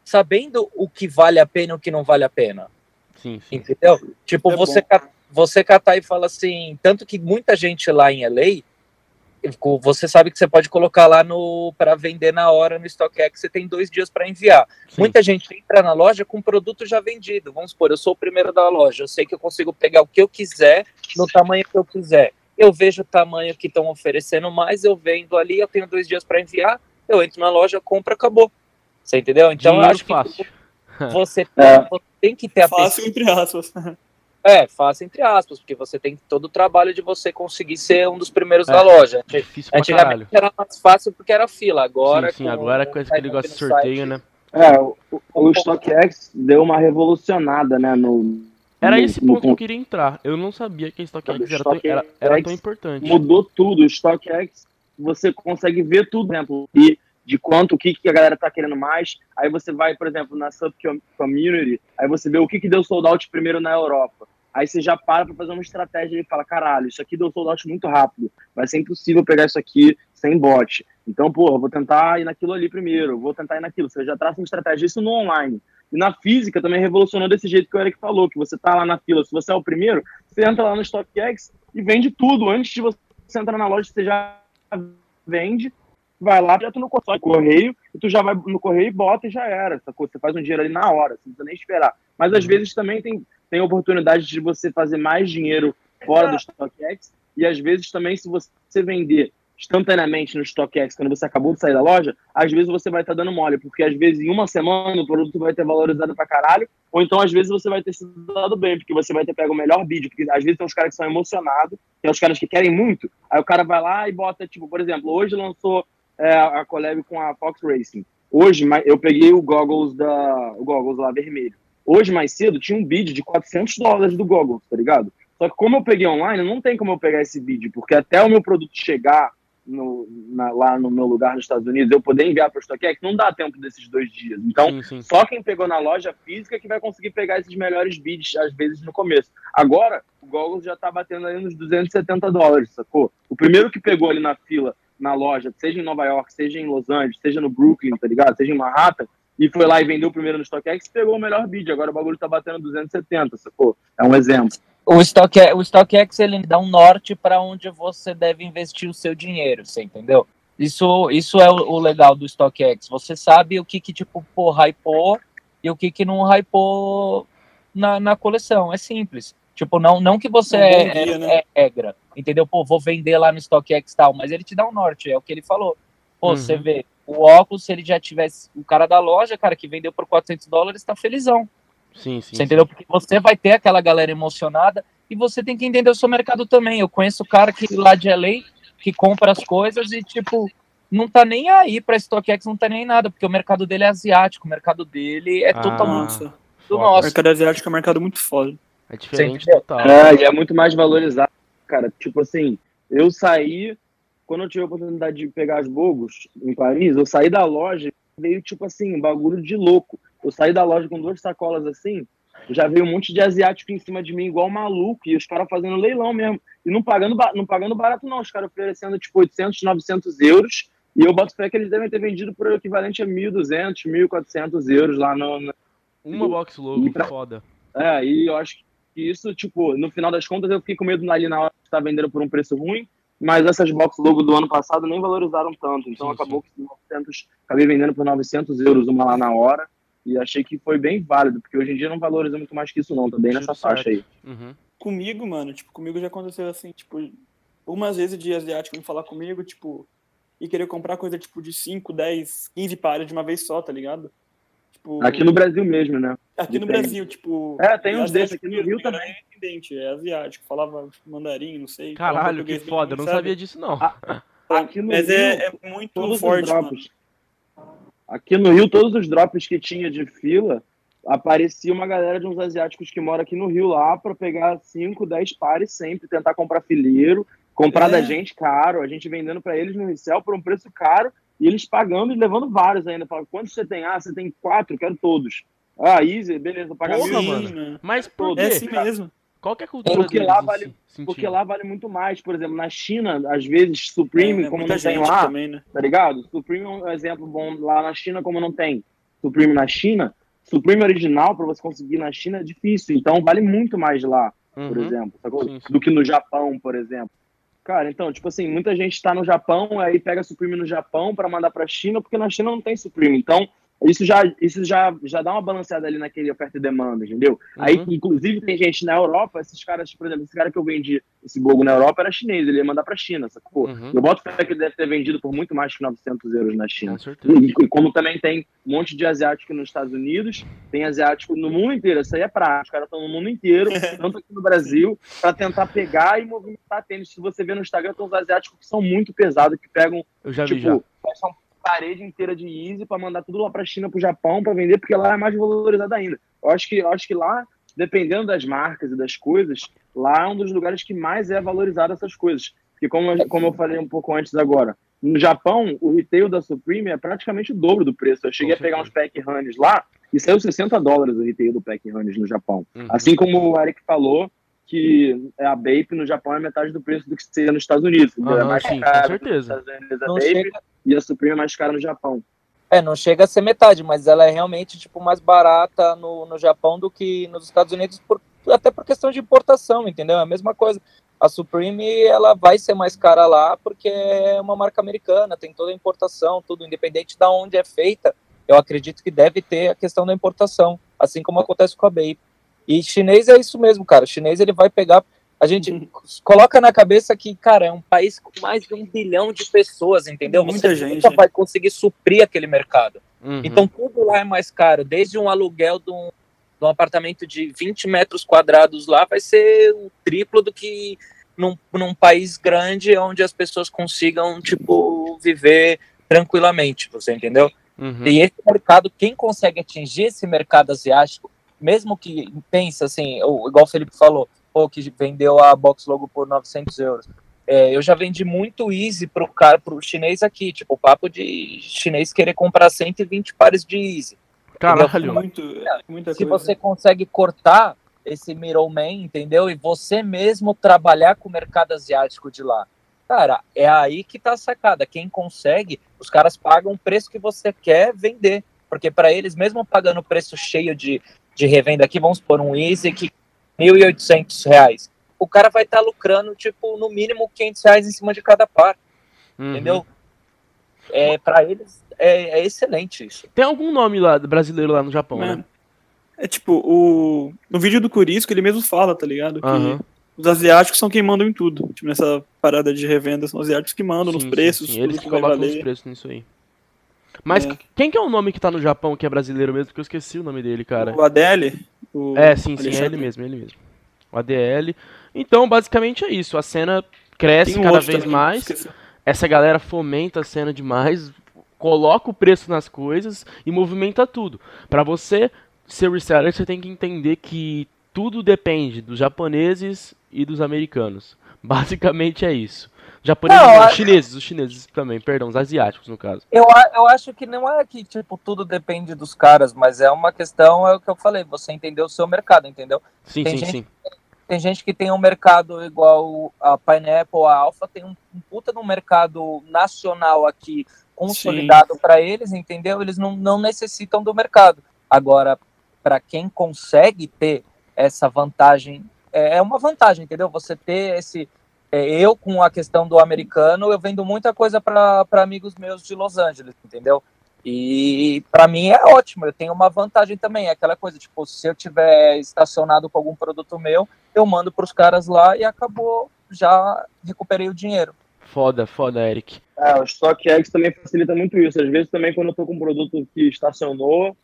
sabendo o que vale a pena e o que não vale a pena. Sim, sim. Entendeu? Tipo, É você, você catar e fala assim, tanto que muita gente lá em LA, você sabe que você pode colocar lá no para vender na hora no StockX, você tem dois dias para enviar. sim. Muita gente entra na loja com produto já vendido. Vamos supor, eu sou o primeiro da loja, eu sei que eu consigo pegar o que eu quiser no tamanho que eu quiser. Eu vejo o tamanho que estão oferecendo mais, eu vendo ali, eu tenho dois dias para enviar, eu entro na loja, compro, acabou. Você entendeu? Então eu Dinheiro acho que fácil. você, *laughs* É. você tem que ter a Fácil, entre aspas. é, fácil entre aspas, porque você tem todo o trabalho de você conseguir ser um dos primeiros É. da loja. É difícil pra Antigamente caralho. era mais fácil porque era fila, agora... sim, sim, com agora o com esse sign-up negócio de no sorteio, site, né? É, o, o StockX deu uma revolucionada, né? No, Era no- esse no ponto que eu queria entrar. Eu não sabia que a StockX era, tão, era, era tão importante. mudou tudo. O StockX, você consegue ver tudo, por exemplo, e de quanto, o que, que a galera tá querendo mais. Aí você vai, por exemplo, na Sub Community, aí você vê o que, que deu sold out primeiro na Europa. Aí você já para para fazer uma estratégia e fala, caralho, isso aqui deu sold out muito rápido. Vai ser impossível pegar isso aqui sem bot. Então, porra, vou tentar ir naquilo ali primeiro, vou tentar ir naquilo. Você já traça uma estratégia, isso no online. E na física também revolucionou desse jeito que o Eric falou, que você tá lá na fila, se você é o primeiro, você entra lá no StockX e vende tudo. Antes de você entrar na loja, você já vende, vai lá, já tu no console, correio, e tu já vai no correio e bota e já era. Sacou? Você faz um dinheiro ali na hora, você não precisa nem esperar. Mas às vezes também tem, tem oportunidade de você fazer mais dinheiro fora do StockX, e às vezes também, se você vender instantaneamente no StockX, quando você acabou de sair da loja, às vezes você vai estar dando mole, porque às vezes em uma semana o produto vai ter valorizado pra caralho, ou então às vezes você vai ter se dado bem, porque você vai ter pego o melhor vídeo, porque às vezes tem uns caras que são emocionados, tem uns caras que querem muito, aí o cara vai lá e bota, tipo, por exemplo, hoje lançou é, a collab com a Fox Racing. Hoje eu peguei o goggles da o goggles lá vermelho. Hoje mais cedo tinha um bid de 400 dólares do goggles, tá ligado? Só que como eu peguei online, não tem como eu pegar esse bid, porque até o meu produto chegar no, na, lá no meu lugar nos Estados Unidos, eu poder enviar para o StockX, não dá tempo desses dois dias. Então, sim, sim. só quem pegou na loja física que vai conseguir pegar esses melhores bids, às vezes, no começo. Agora, o Goggles já está batendo aí nos 270 dólares, sacou? O primeiro que pegou ali na fila, na loja, seja em Nova York, seja em Los Angeles, seja no Brooklyn, tá ligado? Seja em Manhattan, e foi lá e vendeu o primeiro no StockX, pegou o melhor bid. Agora o bagulho tá batendo 270, sacou? É um exemplo. O, Stock, o StockX ele dá um norte para onde você deve investir o seu dinheiro, você entendeu? Isso, isso é o, o legal do StockX. Você sabe o que, que tipo, pô, hypou e o que, que não hypou na, na coleção. É simples. Tipo, não, não que você é, dia, é, né? é, regra, entendeu? Pô, vou vender lá no StockX e tal, mas ele te dá um norte, é o que ele falou. Pô, uhum. você vê, o óculos, se ele já tivesse, o cara da loja, cara, que vendeu por 400 dólares, tá felizão. Sim, sim. Você entendeu? Porque você vai ter aquela galera emocionada e você tem que entender o seu mercado também. Eu conheço o cara que lá de LA que compra as coisas e, tipo, não tá nem aí pra StockX, não tá nem nada, porque o mercado dele é asiático, o mercado dele é ah, totalmente do nosso. O mercado asiático é um mercado muito foda. É diferente total. É, e é muito mais valorizado, cara. Tipo assim, eu saí, quando eu tive a oportunidade de pegar as bogos em Paris, eu saí da loja, veio tipo assim, um bagulho de louco. Eu saí da loja com duas sacolas assim, já veio um monte de asiático em cima de mim, igual maluco, e os caras fazendo leilão mesmo. E não pagando, não pagando barato, não. Os caras oferecendo tipo 800, 900 euros. E eu boto fé que eles devem ter vendido por equivalente a 1.200, 1.400 euros lá no. no... Uma box logo, pra... foda. É, e eu acho que isso, tipo, no final das contas, eu fiquei com medo ali na hora de estar vendendo por um preço ruim. Mas essas box logo do ano passado nem valorizaram tanto. Então sim, acabou sim. que 900, acabei vendendo por 900 euros uma lá na hora. E achei que foi bem válido, porque hoje em dia não valoriza muito mais que isso, não. Tá bem nessa faixa aí. Uhum. Comigo, mano, tipo, comigo já aconteceu assim, tipo, umas vezes de asiático me falar comigo, tipo, e querer comprar coisa, tipo, de 5, 10, 15 pares de uma vez só, tá ligado? Tipo, aqui no Brasil mesmo, né? Aqui de no tem. Brasil, tipo. É, tem uns desses aqui no Rio também. É independente, é asiático, falava mandarim, não sei. Caralho, que foda, eu não sabia disso, não. aqui no Mas Rio, é, é muito forte, mano. Aqui no Rio, todos os drops que tinha de fila, aparecia uma galera de uns asiáticos que mora aqui no Rio lá para pegar 5, 10 pares sempre, tentar comprar fileiro, comprar é. da gente caro, a gente vendendo para eles no resell por um preço caro e eles pagando e levando vários ainda. Fala, quantos você tem? Ah, você tem quatro, quero todos. Ah, easy, beleza, paga Porra, mil. Mano. Mas por quê? É assim mesmo. Qual que é a cultura porque lá vale Porque lá vale muito mais. Por exemplo, na China, às vezes, Supreme, é, como não tem lá, também, né? tá ligado? Supreme é um exemplo bom lá na China, como não tem Supreme na China. Supreme original, para você conseguir na China, é difícil. Então, vale muito mais lá, uhum. por exemplo, sim, sim. do que no Japão, por exemplo. Cara, então, tipo assim, muita gente está no Japão, aí pega Supreme no Japão para mandar para a China, porque na China não tem Supreme. Então, isso já, isso já, já dá uma balanceada ali naquele oferta e demanda, entendeu? Uhum. Aí, inclusive, tem gente na Europa, esses caras, por exemplo, esse cara que eu vendi esse bogo na Europa era chinês, ele ia mandar pra China, sacou? Uhum. Eu boto fé que ele deve ter vendido por muito mais que 900 euros na China. E, e, como também tem um monte de asiático nos Estados Unidos, tem asiático no mundo inteiro, isso aí é prático, os caras estão no mundo inteiro, *laughs* tanto aqui no Brasil, para tentar pegar e movimentar tênis. Se você vê no Instagram, tem uns asiáticos que são muito pesados, que pegam, eu já tipo, vi já parede inteira de Easy para mandar tudo lá para China, para o Japão, para vender, porque lá é mais valorizado ainda. Eu acho que, eu acho que lá, dependendo das marcas e das coisas, lá é um dos lugares que mais é valorizado essas coisas. Porque como eu, como eu falei um pouco antes agora, no Japão, o retail da Supreme é praticamente o dobro do preço. Eu cheguei a pegar uns pack runs lá e saiu 60 dólares o retail do pack runs no Japão. Uhum. Assim como o Eric falou, que a Bape no Japão é metade do preço do que seria nos Estados Unidos. Uhum, é mais sim, caro com certeza. Unidos, a Bape chega... e a Supreme é mais cara no Japão. É, não chega a ser metade, mas ela é realmente tipo mais barata no, no Japão do que nos Estados Unidos, por, até por questão de importação, entendeu? É a mesma coisa. A Supreme ela vai ser mais cara lá porque é uma marca americana, tem toda a importação, tudo independente de onde é feita. Eu acredito que deve ter a questão da importação, assim como acontece com a Bape. E chinês é isso mesmo, cara. O chinês ele vai pegar. A gente *laughs* coloca na cabeça que, cara, é um país com mais de um bilhão de pessoas, entendeu? Muita Você gente. nunca vai conseguir suprir aquele mercado. Uhum. Então tudo lá é mais caro, desde um aluguel de um, de um apartamento de 20 metros quadrados lá vai ser o triplo do que num, num país grande onde as pessoas consigam, tipo, viver tranquilamente, você entendeu? Uhum. E esse mercado, quem consegue atingir esse mercado asiático, mesmo que pensa assim, o- igual o Felipe falou, pô, que vendeu a Box Logo por 900 euros. É, eu já vendi muito easy pro cara, pro chinês aqui, tipo, o papo de chinês querer comprar 120 pares de easy. Caralho. Muito, muita Se coisa. você consegue cortar esse middleman, entendeu? E você mesmo trabalhar com o mercado asiático de lá. Cara, é aí que tá a sacada. Quem consegue, os caras pagam o preço que você quer vender. Porque para eles, mesmo pagando o preço cheio de, de revenda aqui, vamos por um Easy que 1.800 reais. O cara vai estar lucrando, tipo, no mínimo 500 reais em cima de cada par, Uhum. entendeu? É, para eles, é, é excelente isso. Tem algum nome lá brasileiro lá no Japão, Mano, né? É tipo, o... no vídeo do Curisco ele mesmo fala, tá ligado? Que Aham. os asiáticos são quem mandam em tudo. Tipo, nessa parada de revenda, são os asiáticos que mandam nos Sim, sim, preços, sim. tudo Eles que colocam os preços nisso aí. Mas É. quem que é o nome que tá no Japão que é brasileiro mesmo? Porque eu esqueci o nome dele, cara. O ADL, o É, sim, sim, é ele mesmo, é ele mesmo. O ADL. Então, basicamente é isso. A cena cresce um cada vez também, mais. esqueci. Essa galera fomenta a cena demais, coloca o preço nas coisas e movimenta tudo. Pra você ser reseller, você tem que entender que tudo depende dos japoneses e dos americanos. *laughs* Basicamente é isso. Japoneses, Não, não, chineses, os chineses também, perdão, os asiáticos no caso. Eu, eu acho que não é que, tipo, tudo depende dos caras, mas é uma questão, é o que eu falei, você entender o seu mercado, entendeu? Sim, Tem sim, gente- sim. Tem gente que tem um mercado igual a Pineapple, a Alpha, tem um, um puta no mercado nacional aqui consolidado para eles, entendeu? Eles não, não necessitam do mercado. Agora, para quem consegue ter essa vantagem, é, é uma vantagem, entendeu? Você ter esse. É, eu, com a questão do americano, eu vendo muita coisa para amigos meus de Los Angeles, entendeu? E para mim é ótimo, eu tenho uma vantagem também, é aquela coisa, tipo, se eu tiver estacionado com algum produto meu, eu mando para os caras lá e acabou, já recuperei o dinheiro. Foda, foda, Eric. É, o StockX também facilita muito isso. Às vezes também quando eu tô com um produto que estacionou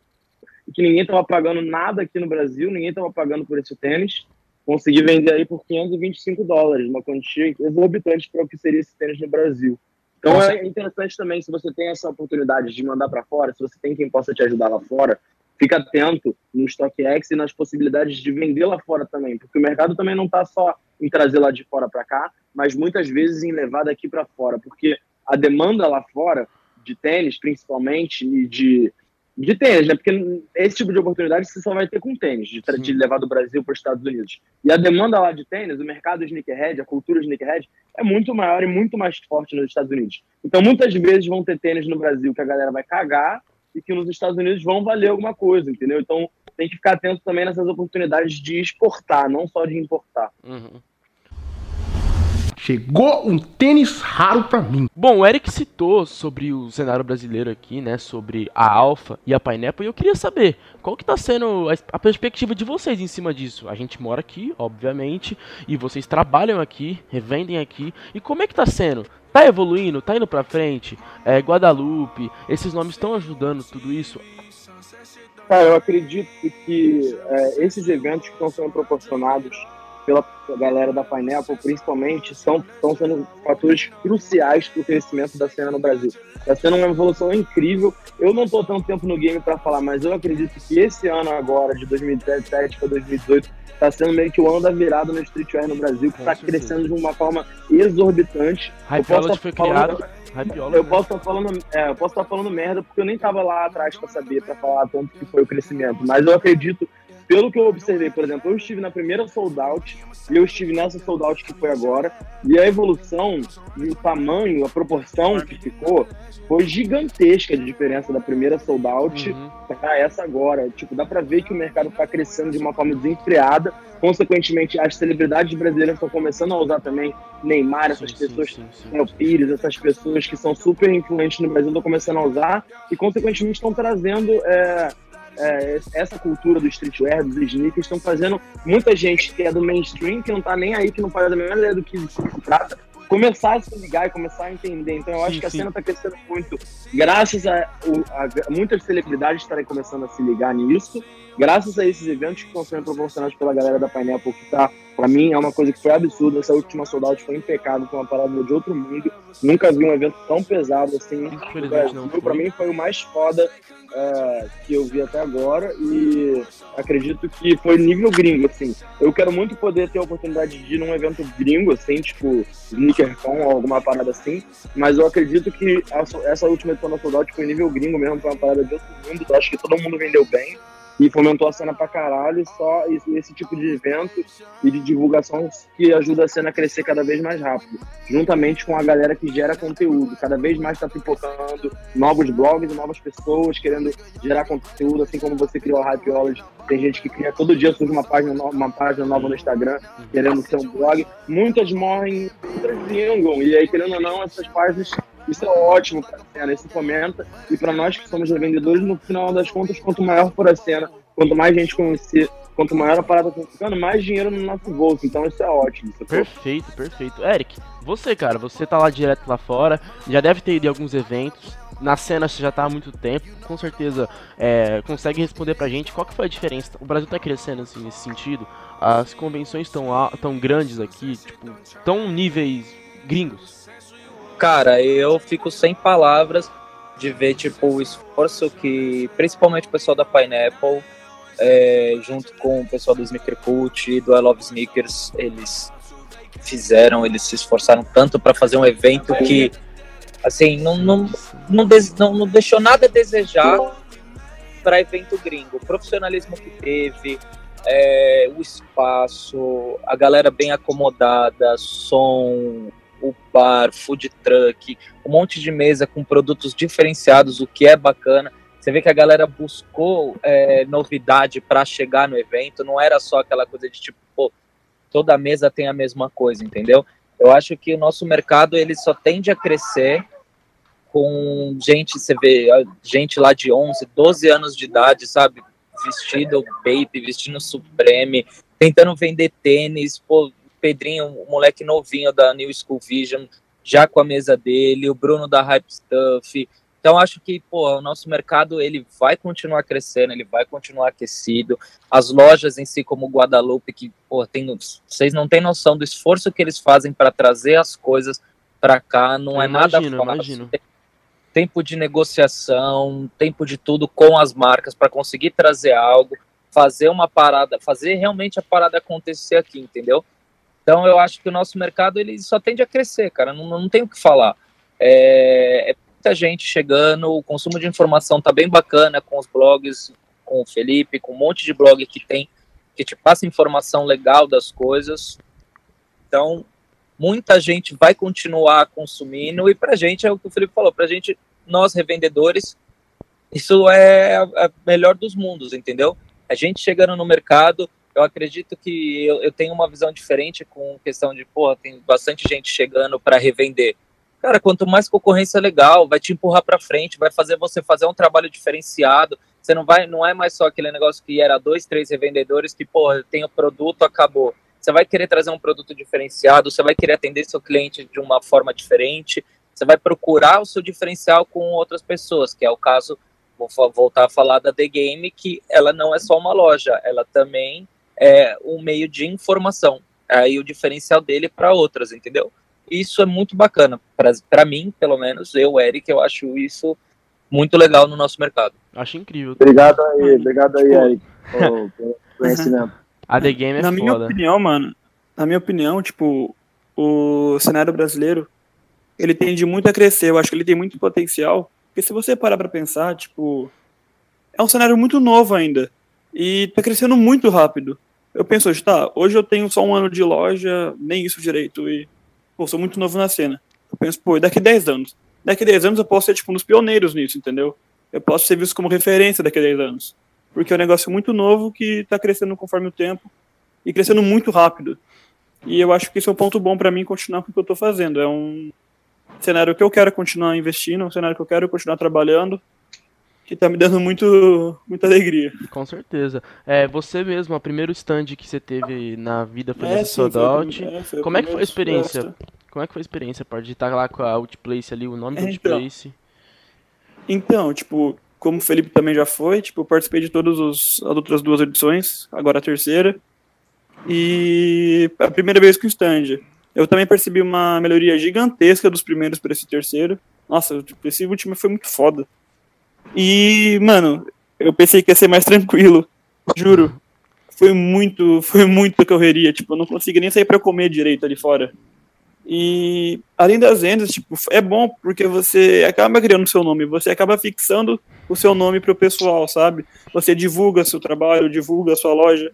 e que ninguém tava pagando nada aqui no Brasil, ninguém tava pagando por esse tênis, consegui vender aí por 525 dólares, uma quantia exorbitante para o que seria esse tênis no Brasil. Então Nossa. é interessante também, se você tem essa oportunidade de mandar para fora, se você tem quem possa te ajudar lá fora, fica atento no StockX e nas possibilidades de vender lá fora também, porque o mercado também não está só em trazer lá de fora para cá, mas muitas vezes em levar daqui para fora, porque a demanda lá fora de tênis, principalmente, e de, de tênis, né? Porque esse tipo de oportunidade você só vai ter com tênis, de, de levar do Brasil para os Estados Unidos. E a demanda lá de tênis, o mercado sneakerhead, a cultura sneakerhead, é muito maior e muito mais forte nos Estados Unidos. Então, muitas vezes vão ter tênis no Brasil que a galera vai cagar e que nos Estados Unidos vão valer alguma coisa, entendeu? Então, tem que ficar atento também nessas oportunidades de exportar, não só de importar. Uhum. Chegou um tênis raro pra mim. Bom, o Eric citou sobre o cenário brasileiro aqui, né? Sobre a Alpha e a Pineapple, e eu queria saber qual que tá sendo a, a perspectiva de vocês em cima disso. A gente mora aqui, obviamente, e vocês trabalham aqui, revendem aqui, e como é que tá sendo? Tá evoluindo? Tá indo pra frente? É, Guadalupe, esses nomes estão ajudando tudo isso? Cara, eu acredito que é, esses eventos que estão sendo proporcionados pela galera da Pineapple, principalmente, são, estão sendo fatores cruciais para o crescimento da cena no Brasil. Está sendo uma evolução incrível. Eu não estou tanto tempo no game para falar, mas eu acredito que esse ano agora, de 2017 para 2018, está sendo meio que o ano da virada no streetwear no Brasil, que está crescendo de uma forma exorbitante. Eu posso Hypeology tá foi falando- criado. Hypeology, Eu né? posso estar falando, é, eu posso estar falando merda porque eu nem estava lá atrás para saber, para falar tanto que foi o crescimento. Mas eu acredito, pelo que eu observei, por exemplo, eu estive na primeira sold out e eu estive nessa sold out que foi agora e a evolução e o tamanho, a proporção que ficou foi gigantesca de diferença da primeira sold out Uhum. para essa agora. Tipo, dá para ver que o mercado está crescendo de uma forma desenfreada. Consequentemente, as celebridades brasileiras estão começando a usar também Neymar, essas Sim, sim, pessoas sim, sim. o Pires, essas pessoas que são super influentes no Brasil estão começando a usar e, consequentemente, estão trazendo é, é, essa cultura do streetwear, dos sneakers, estão fazendo muita gente que é do mainstream, que não tá nem aí, que não faz a menor ideia do que se trata, começar a se ligar e começar a entender. Então eu Sim, acho que a sim. cena está crescendo muito, graças a, o- a- muitas celebridades estarem começando a se ligar nisso, graças a esses eventos que estão sendo proporcionados pela galera da Pineapple, que tá, pra mim, é uma coisa que foi absurda. Essa última soldado foi impecável, foi uma parada de outro mundo. Nunca vi um evento tão pesado assim foi. mim foi o mais foda é, que eu vi até agora e acredito que foi nível gringo, assim. Eu quero muito poder ter a oportunidade de ir num evento gringo, assim, tipo SneakerCon ou alguma parada assim, mas eu acredito que essa, última edição da Sold Out foi nível gringo mesmo, foi uma parada de outro mundo, eu acho que todo mundo vendeu bem e fomentou a cena pra caralho, só esse, tipo de evento e de divulgação que ajuda a cena a crescer cada vez mais rápido, juntamente com a galera que gera conteúdo, cada vez mais tá pipocando novos blogs novas pessoas querendo gerar conteúdo, assim como você criou a Hypeology, tem gente que cria, todo dia surge uma página, no- uma página nova no Instagram, querendo ser um blog, muitas morrem, outras vingam, e aí, querendo ou não, essas páginas, isso é ótimo para a cena, isso fomenta, e para nós que somos revendedores, no final das contas, quanto maior for a cena, quanto mais gente conhecer, quanto maior a parada for ficando, mais dinheiro no nosso bolso, então isso é ótimo. Perfeito, perfeito. Eric, você, cara, você tá lá direto lá fora, já deve ter ido em alguns eventos. Na cena você já tá há muito tempo, com certeza é, consegue responder pra gente qual que foi a diferença. O Brasil tá crescendo assim nesse sentido. As convenções estão tão grandes aqui, tipo, tão níveis gringos. Cara, eu fico sem palavras de ver, tipo, o esforço que, principalmente o pessoal da Pineapple, é, junto com o pessoal do Sneaker Cult e do I Love Sneakers, eles fizeram, eles se esforçaram tanto para fazer um evento que, assim, não, não, não, não, não deixou nada a desejar para evento gringo. O profissionalismo que teve, é, o espaço, a galera bem acomodada, som, o bar, food truck, um monte de mesa com produtos diferenciados, o que é bacana. Você vê que a galera buscou é, novidade para chegar no evento, não era só aquela coisa de tipo, pô, toda mesa tem a mesma coisa, entendeu? Eu acho que o nosso mercado ele só tende a crescer com gente, você vê, gente lá de 11, 12 anos de idade, sabe? Vestido Bape, vestindo Supreme, tentando vender tênis, pô, Pedrinho, um moleque novinho da New School Vision, já com a mesa dele, o Bruno da Hype Stuff. Então acho que, pô, o nosso mercado ele vai continuar crescendo, ele vai continuar aquecido. As lojas em si, como o Guadalupe, que, pô, tem, vocês não têm noção do esforço que eles fazem para trazer as coisas para cá, não Eu é nada imagino, fácil imagino. tempo de negociação, tempo de tudo com as marcas para conseguir trazer algo, fazer uma parada, fazer realmente a parada acontecer aqui, entendeu? Então eu acho que o nosso mercado ele só tende a crescer, cara, não, não tem o que falar. É, é muita gente chegando, o consumo de informação tá bem bacana com os blogs, com o Felipe, com um monte de blog que tem, que te passa informação legal das coisas. Então, muita gente vai continuar consumindo e pra gente é o que o Felipe falou, pra gente, nós revendedores, isso é a a melhor dos mundos, entendeu? A gente chegando no mercado, eu acredito que eu, eu tenho uma visão diferente com questão de, porra, tem bastante gente chegando para revender. Cara, quanto mais concorrência legal, vai te empurrar para frente, vai fazer você fazer um trabalho diferenciado. Você não vai, não é mais só aquele negócio que era dois, três revendedores que, porra, tem o produto, acabou. Você vai querer trazer um produto diferenciado, você vai querer atender seu cliente de uma forma diferente, você vai procurar o seu diferencial com outras pessoas, que é o caso, vou voltar a falar da The Game, que ela não é só uma loja, ela também é um meio de informação. Aí o diferencial dele para outras, entendeu? Isso é muito bacana. Para mim, pelo menos, eu, Eric, eu acho isso muito legal no nosso mercado. Acho incrível. Obrigado aí, obrigado aí, Eric, *laughs* pelo conhecimento. A The Game é na minha foda. opinião, mano, na minha opinião, tipo, o cenário brasileiro, ele tende muito a crescer, eu acho que ele tem muito potencial, porque se você parar pra pensar, tipo, é um cenário muito novo ainda, e tá crescendo muito rápido. Eu penso hoje, tá, hoje eu tenho só um ano de loja, nem isso direito, e, pô, sou muito novo na cena. Eu penso, pô, daqui 10 anos? Daqui 10 anos eu posso ser, tipo, um dos pioneiros nisso, entendeu? Eu posso ser visto como referência daqui a 10 anos. Porque é um negócio muito novo que tá crescendo conforme o tempo, e crescendo muito rápido. E eu acho que isso é um ponto bom para mim continuar com o que eu tô fazendo. É um cenário que eu quero continuar investindo, um cenário que eu quero continuar trabalhando. Que tá me dando muito, muita alegria. Com certeza. É, você mesmo, o primeiro stand que você teve na vida foi É, nessa sim, Sold foi o Out. prim- é, o Como é que foi a experiência? festa. Como é que foi a experiência, parte de estar lá com a Outplace ali, o nome do É, então. Outplace? Então, tipo, como o Felipe também já foi, tipo, eu participei de todas os- as outras duas edições, agora a terceira. E a primeira vez com o stand. Eu também percebi uma melhoria gigantesca dos primeiros para esse terceiro. Nossa, tipo, esse último foi muito foda. E, mano, eu pensei que ia ser mais tranquilo. Juro. Foi muito, foi muita correria. Tipo, eu não consegui nem sair pra comer direito ali fora. E além das vendas, tipo, é bom porque você acaba criando seu nome, você acaba fixando o seu nome pro pessoal, sabe? Você divulga seu trabalho, divulga sua loja.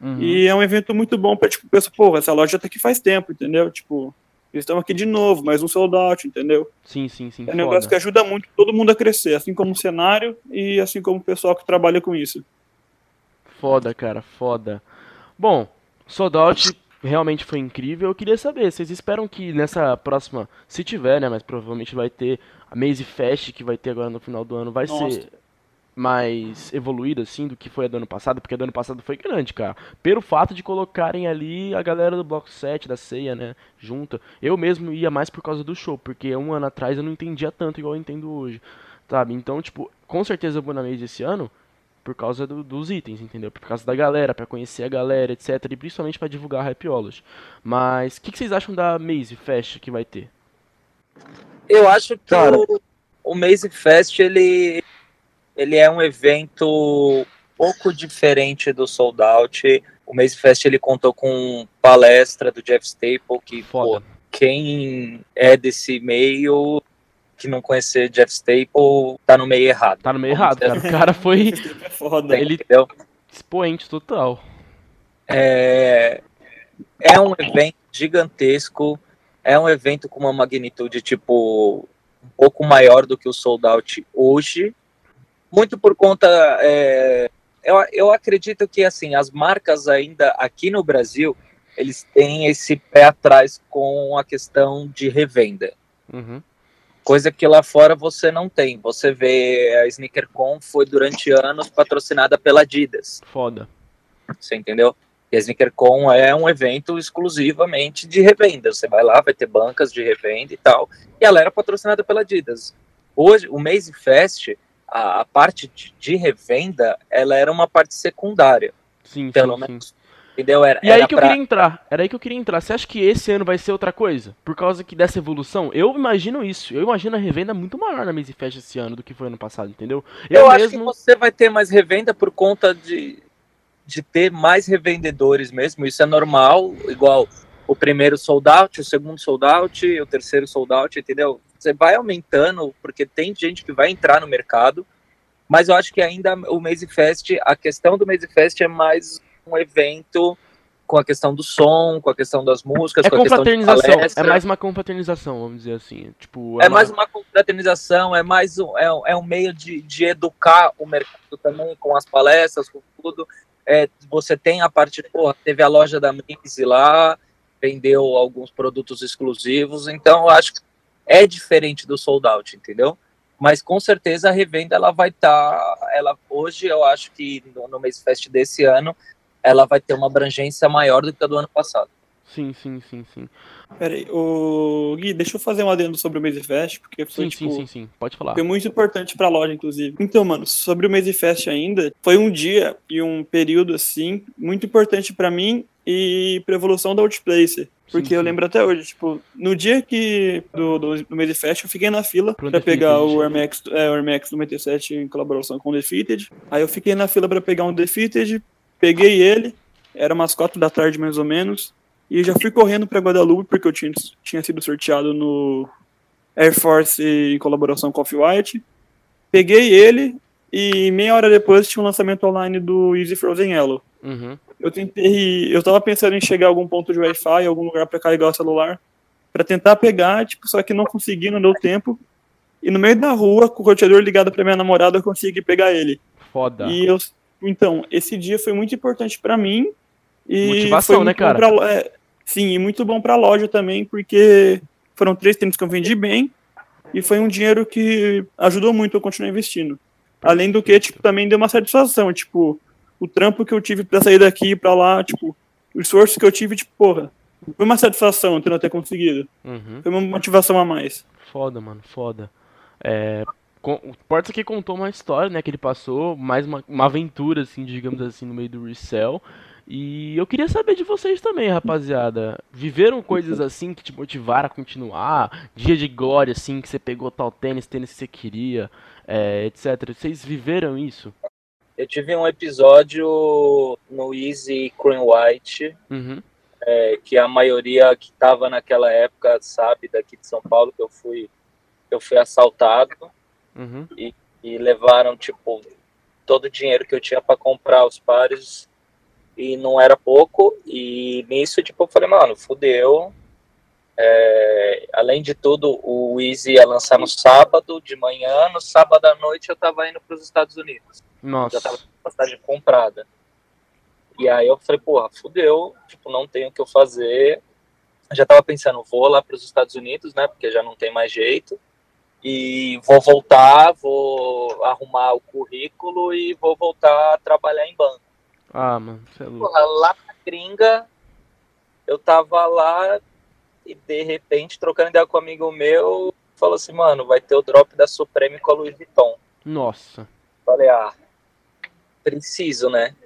Uhum. E é um evento muito bom pra, tipo, pessoa, pô, essa loja tá aqui faz tempo, entendeu? Tipo, estão aqui de novo, mais um sold out, entendeu? Sim, sim, sim. É um negócio foda. que ajuda muito todo mundo a crescer, assim como o cenário e assim como o pessoal que trabalha com isso. Foda, cara, foda. Bom, Sold Out realmente foi incrível. Eu queria saber, vocês esperam que nessa próxima, se tiver, né, mas provavelmente vai ter a Maze Fest que vai ter agora no final do ano, vai Nossa. ser mais evoluída assim do que foi a do ano passado, porque a do ano passado foi grande, cara. Pelo fato de colocarem ali a galera do Bloco 7, da ceia, né, junta. Eu mesmo ia mais por causa do show, porque um ano atrás eu não entendia tanto igual eu entendo hoje, sabe? Então, tipo, com certeza eu vou na Maze esse ano, por causa do- dos itens, entendeu? Por causa da galera, pra conhecer a galera, etc. E principalmente pra divulgar a Rapiolas. Mas o que, que vocês acham da Maze Fest que vai ter? Eu acho que Cara. o, o Maze Fest ele, ele é um evento pouco diferente do Sold Out. O Maze Fest ele contou com palestra do Jeff Staple, que Foda. pô, quem é desse meio que não conhecer Jeff Staple tá no meio errado. Tá no meio errado, cara. O cara foi É foda. Ele- Entendeu? expoente total. É, é um evento gigantesco, é um evento com uma magnitude tipo um pouco maior do que o Sold Out hoje, muito por conta é, eu, eu acredito que assim as marcas ainda aqui no Brasil eles têm esse pé atrás com a questão de revenda. Uhum. Coisa que lá fora você não tem. Você vê a SneakerCon foi durante anos patrocinada pela Adidas. Foda. Você entendeu? E a SneakerCon é um evento exclusivamente de revenda. Você vai lá, vai ter bancas de revenda e tal. E ela era patrocinada pela Adidas. Hoje, o Maze Fest, a, a parte de, de revenda, ela era uma parte secundária, Sim, pelo sim, sim. menos. Entendeu? Era, E aí era que eu pra- queria entrar. Era aí que eu queria entrar. Você acha que esse ano vai ser outra coisa? Por causa que dessa evolução? Eu imagino isso. Eu imagino a revenda muito maior na Maze Fest esse ano do que foi ano passado, entendeu? Eu, acho que você vai ter mais revenda por conta de, de ter mais revendedores mesmo. Isso é normal, igual o primeiro sold out, o segundo sold out, o terceiro sold out, entendeu? Você vai aumentando, porque tem gente que vai entrar no mercado, mas eu acho que ainda o Maze Fest, a questão do Maze Fest é mais um evento com a questão do som, com a questão das músicas, É com a questão de confraternização. É palestra. mais uma confraternização, vamos dizer assim. Tipo, É mais uma confraternização, é mais um, é, um- é um meio de, de educar o mercado também, com as palestras, com tudo. É, você tem a parte, porra, teve a loja da Maze lá, vendeu alguns produtos exclusivos, então eu acho que é diferente do sold out, entendeu? Mas com certeza a revenda ela vai estar, ela hoje eu acho que no, no Maze Fest desse ano ela vai ter uma abrangência maior do que a do ano passado. Sim, sim, sim, sim. Pera aí, ô Gui, deixa eu fazer um adendo sobre o Maze Fest, porque foi, Sim, tipo, sim, sim, sim. Pode falar. foi muito importante pra loja, inclusive. Então, mano, sobre o Maze Fest ainda, foi um dia e um período, assim, muito importante pra mim e pra evolução da Outplacer. Porque Sim, eu sim. lembro até hoje, tipo, no dia que do, do, do Maze Fest, eu fiquei na fila Pro pra pegar Defeated. o Air Max, é, o Air Max 97 em colaboração com o Defeated. Aí eu fiquei na fila pra pegar um Defeated, peguei ele, era umas quatro da tarde mais ou menos, e já fui correndo pra Guadalupe, porque eu tinha, tinha sido sorteado no Air Force em colaboração com Off-White. Peguei ele, e meia hora depois tinha um lançamento online do Easy Frozen Yellow. Uhum. Eu tentei. Eu tava pensando em chegar a algum ponto de Wi-Fi, algum lugar pra carregar o celular, pra tentar pegar, tipo, só que não consegui, não deu tempo. E no meio da rua, com o roteador ligado pra minha namorada, eu consegui pegar ele. Foda. E eu. Então, esse dia foi muito importante pra mim. E Motivação, né, cara? pra é, sim, e muito bom pra loja também, porque foram três tênis que eu vendi bem. E foi um dinheiro que ajudou muito eu continuar investindo. Além do que, tipo, também deu uma satisfação, tipo, o trampo que eu tive pra sair daqui pra lá, tipo, o esforço que eu tive, tipo, porra, foi uma satisfação ter não ter conseguido. Uhum. Foi uma motivação a mais. Foda, mano, foda. É, com, o Portas aqui contou uma história, né, que ele passou, mais uma, uma aventura, assim, digamos assim, no meio do resell. E eu queria saber de vocês também, rapaziada. Viveram coisas assim que te motivaram a continuar? Dia de glória, assim, que você pegou tal tênis, tênis que você queria, é, etc. Vocês viveram isso? Eu tive um episódio no Easy Cream White, Uhum. é, que a maioria que estava naquela época sabe daqui de São Paulo que eu fui eu fui assaltado Uhum. e levaram tipo todo o dinheiro que eu tinha para comprar os pares e não era pouco e nisso tipo eu falei mano fudeu É, além de tudo o Easy ia lançar no sábado de manhã no sábado à noite eu tava indo para os Estados Unidos Nossa. já tava com passagem comprada. E aí eu falei, porra, fudeu, tipo, não tenho o que eu fazer. Já tava pensando, vou lá para os Estados Unidos, né, porque já não tem mais jeito. E vou voltar, vou arrumar o currículo e vou voltar a trabalhar em banco. Ah, mano, você é louco. Porra, lá na gringa, eu tava lá e de repente, trocando ideia com um amigo meu, falou assim, mano, vai ter o drop da Supreme com a Louis Vuitton. Nossa. Falei, ah, preciso, né?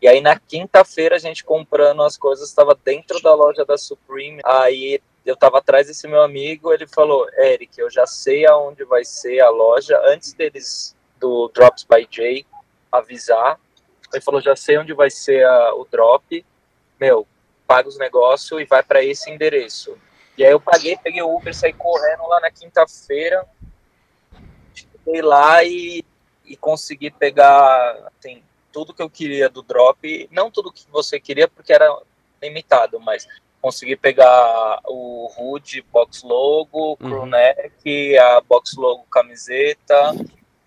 E aí na quinta-feira a gente comprando as coisas, estava dentro da loja da Supreme. Aí eu tava atrás desse meu amigo, ele falou, Eric, eu já sei aonde vai ser a loja, antes deles do Drops by Jay avisar. Ele falou, já sei onde vai ser a- o drop. Meu, paga os negócios e vai para esse endereço. E aí eu paguei, peguei o Uber, saí correndo lá na quinta-feira. Cheguei lá e e conseguir pegar assim, tudo que eu queria do drop, não tudo que você queria porque era limitado, mas consegui pegar o hood box logo, Uhum. crew neck, a box logo camiseta,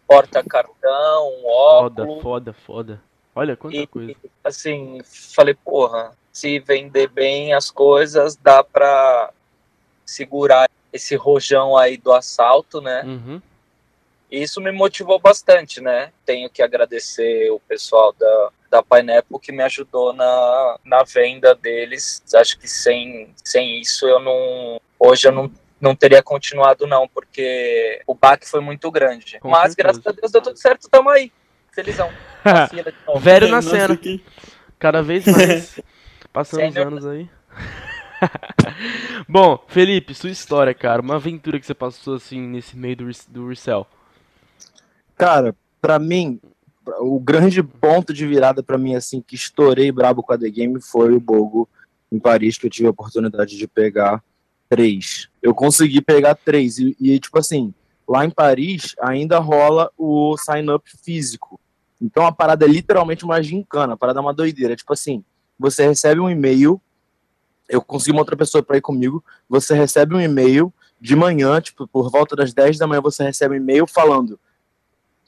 porta cartão, um Foda, óculos, foda, foda. Olha quanta e coisa. assim, falei, porra, se vender bem as coisas, dá pra segurar esse rojão aí do assalto, né? Uhum. E isso me motivou bastante, né? Tenho que agradecer o pessoal da, da Pineapple que me ajudou na, na venda deles. Acho que sem, sem isso eu não. Hoje eu não, não teria continuado, não, porque o baque foi muito grande. Com Mas certeza. graças a Deus deu tudo certo, tamo aí. Felizão. Na fila de novo. Velho na Nossa, cena. que- Cada vez mais. *laughs* Passando os Sério? anos aí. *laughs* Bom, Felipe, sua história, cara. Uma aventura que você passou assim nesse meio do, do resell. Cara, pra mim, o grande ponto de virada pra mim, assim, que estourei brabo com a The Game foi o Bogo em Paris, que eu tive a oportunidade de pegar três. Eu consegui pegar três. E, e, tipo assim, lá em Paris ainda rola o sign-up físico. Então a parada é literalmente uma gincana, a parada é uma doideira. Tipo assim, você recebe um e-mail, eu consegui uma outra pessoa pra ir comigo, você recebe um e-mail de manhã, tipo, por volta das 10 da manhã, você recebe um e-mail falando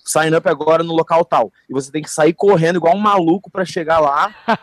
sign up agora no local tal. E você tem que sair correndo igual um maluco pra chegar lá. *laughs*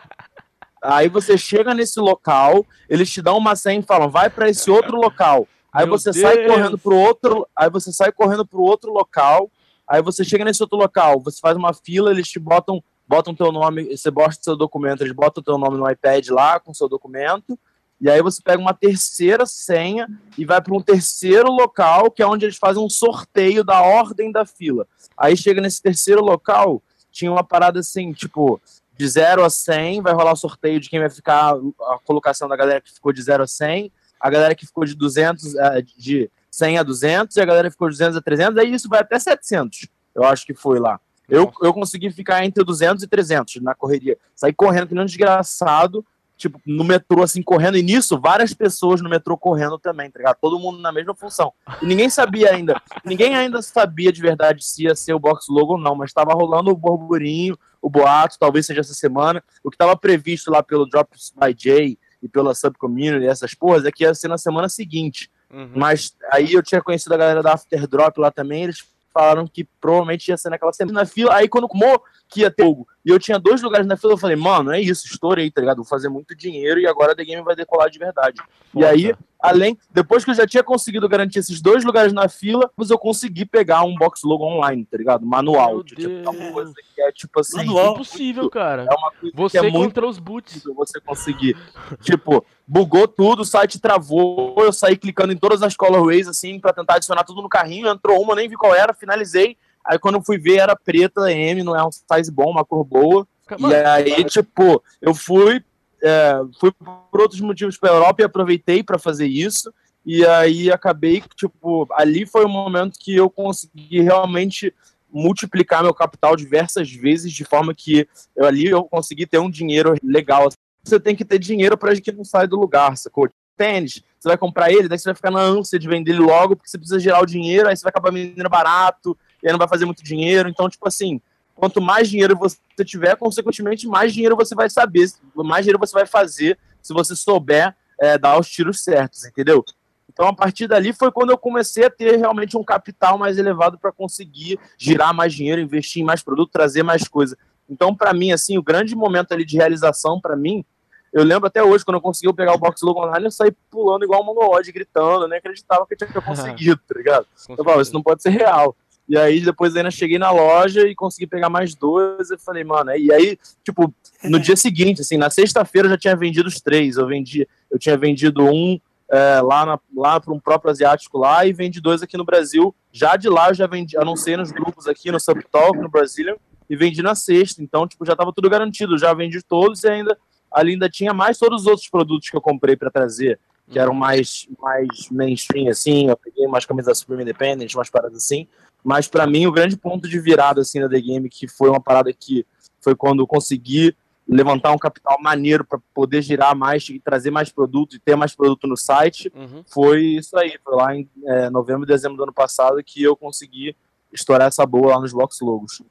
Aí você chega nesse local, eles te dão uma senha e falam: "Vai pra esse outro local". Aí Meu você sai Deus! correndo pro outro, aí você sai correndo pro outro local. Aí você chega nesse outro local, você faz uma fila, eles te botam, botam teu nome, você bota seu documento, eles botam teu nome no iPad lá com seu documento. E aí você pega uma terceira senha e vai para um terceiro local, que é onde eles fazem um sorteio da ordem da fila. Aí chega nesse terceiro local, tinha uma parada assim, tipo, de 0 a 100, vai rolar o sorteio de quem vai ficar, a colocação da galera que ficou de 0 a 100, a galera que ficou de 200, eh, de 100 a 200, e a galera ficou de 200 a 300, aí isso vai até 700, eu acho que foi lá. Eu, eu consegui ficar entre 200 e 300 na correria. Saí correndo que nem um desgraçado, tipo, no metrô, assim, correndo. E nisso, várias pessoas no metrô correndo também, tá ligado? Todo mundo na mesma função. E ninguém sabia ainda. Ninguém ainda sabia de verdade se ia ser o box logo ou não, mas tava rolando o burburinho, o boato, talvez seja essa semana. O que tava previsto lá pelo Drops by Jay e pela Subcommunity, essas porras, é que ia ser na semana seguinte. Uhum. Mas aí eu tinha conhecido a galera da Afterdrop lá também, eles falaram que provavelmente ia ser naquela semana na fila. Aí quando comou que ia ter jogo, E eu tinha dois lugares na fila, eu falei, mano, é isso, estourei, tá ligado? Vou fazer muito dinheiro e agora a The Game vai decolar de verdade. E aí, além, depois que eu já tinha conseguido garantir esses dois lugares na fila, mas eu consegui pegar um box logo online, tá ligado? Manual. Meu Tipo, é uma Deus. coisa que é tipo assim. Manual? Impossível, cara. É uma coisa Você que é muito contra os boots. você conseguir. *laughs* tipo, bugou tudo, o site travou, eu saí clicando em todas as colorways, assim, pra tentar adicionar tudo no carrinho, entrou uma, nem vi qual era, finalizei. Aí quando eu fui ver, era preta, M, não é um size bom, uma cor boa. Mano, e aí, tipo, eu fui, é, fui por outros motivos pra Europa e aproveitei pra fazer isso. E aí acabei, tipo, ali foi o momento que eu consegui realmente multiplicar meu capital diversas vezes, de forma que eu, ali eu consegui ter um dinheiro legal. Você tem que ter dinheiro para que não sai do lugar, sacou? Tênis, você vai comprar ele, daí você vai ficar na ânsia de vender ele logo, porque você precisa gerar o dinheiro, aí você vai acabar vendendo barato, e aí não vai fazer muito dinheiro. Então, tipo assim, quanto mais dinheiro você tiver, consequentemente, mais dinheiro você vai saber, mais dinheiro você vai fazer se você souber é, dar os tiros certos, entendeu? Então, a partir dali foi quando eu comecei a ter realmente um capital mais elevado para conseguir girar mais dinheiro, investir em mais produto, trazer mais coisa. Então, para mim, assim, o grande momento ali de realização para mim, eu lembro até hoje, quando eu consegui pegar o box logo online, eu saí pulando igual um mongoloide, gritando, eu nem acreditava que eu tinha *laughs* conseguido, tá ligado? Eu falava, isso não pode ser real. E aí, depois ainda cheguei na loja e consegui pegar mais dois. Eu falei, mano, e aí, tipo, no dia seguinte, assim, na sexta-feira eu já tinha vendido os três. Eu vendi, eu tinha vendido um é, lá, lá para um próprio asiático lá e vendi dois aqui no Brasil. Já de lá eu já vendi, anunciei nos grupos aqui no Subtalk, no Brazilian, e vendi na sexta. Então, tipo, já tava tudo garantido. Já vendi todos e ainda ali ainda tinha mais todos os outros produtos que eu comprei para trazer, que eram mais, mais mainstream, assim. Eu peguei umas camisas Supreme Independent, umas paradas assim. Mas para mim, o grande ponto de virada assim da The Game, que foi uma parada que foi quando eu consegui levantar um capital maneiro para poder girar mais e trazer mais produto e ter mais produto no site, Uhum. foi isso aí. Foi lá em é, novembro e dezembro do ano passado que eu consegui estourar essa boa lá nos Box Logos.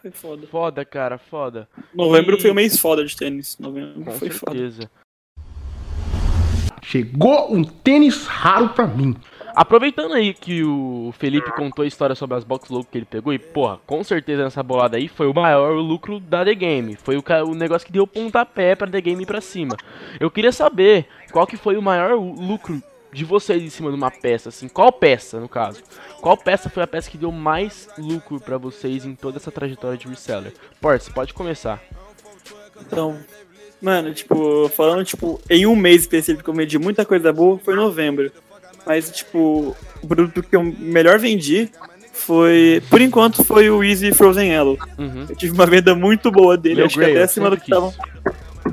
Foi foda. Foda, cara, foda. Novembro E- foi um mês foda de tênis. Novembro Com foi foda. Chegou um tênis raro pra mim. Aproveitando aí que o Felipe contou a história sobre as box logo que ele pegou, e porra, com certeza nessa bolada aí foi o maior lucro da The Game. Foi o, o negócio que deu pontapé pra The Game ir pra cima. Eu queria saber qual que foi o maior lucro de vocês em cima de uma peça, assim. Qual peça, no caso? Qual peça foi a peça que deu mais lucro pra vocês em toda essa trajetória de reseller? Port, você pode começar. Então, mano, tipo, falando, tipo, em um mês específico que eu vendi muita coisa boa, foi novembro. Mas, tipo, o produto que eu melhor vendi foi, por enquanto, foi o Easy Frozen Yellow. Uhum. Eu tive uma venda muito boa dele, Meu acho que até acima do que estavam.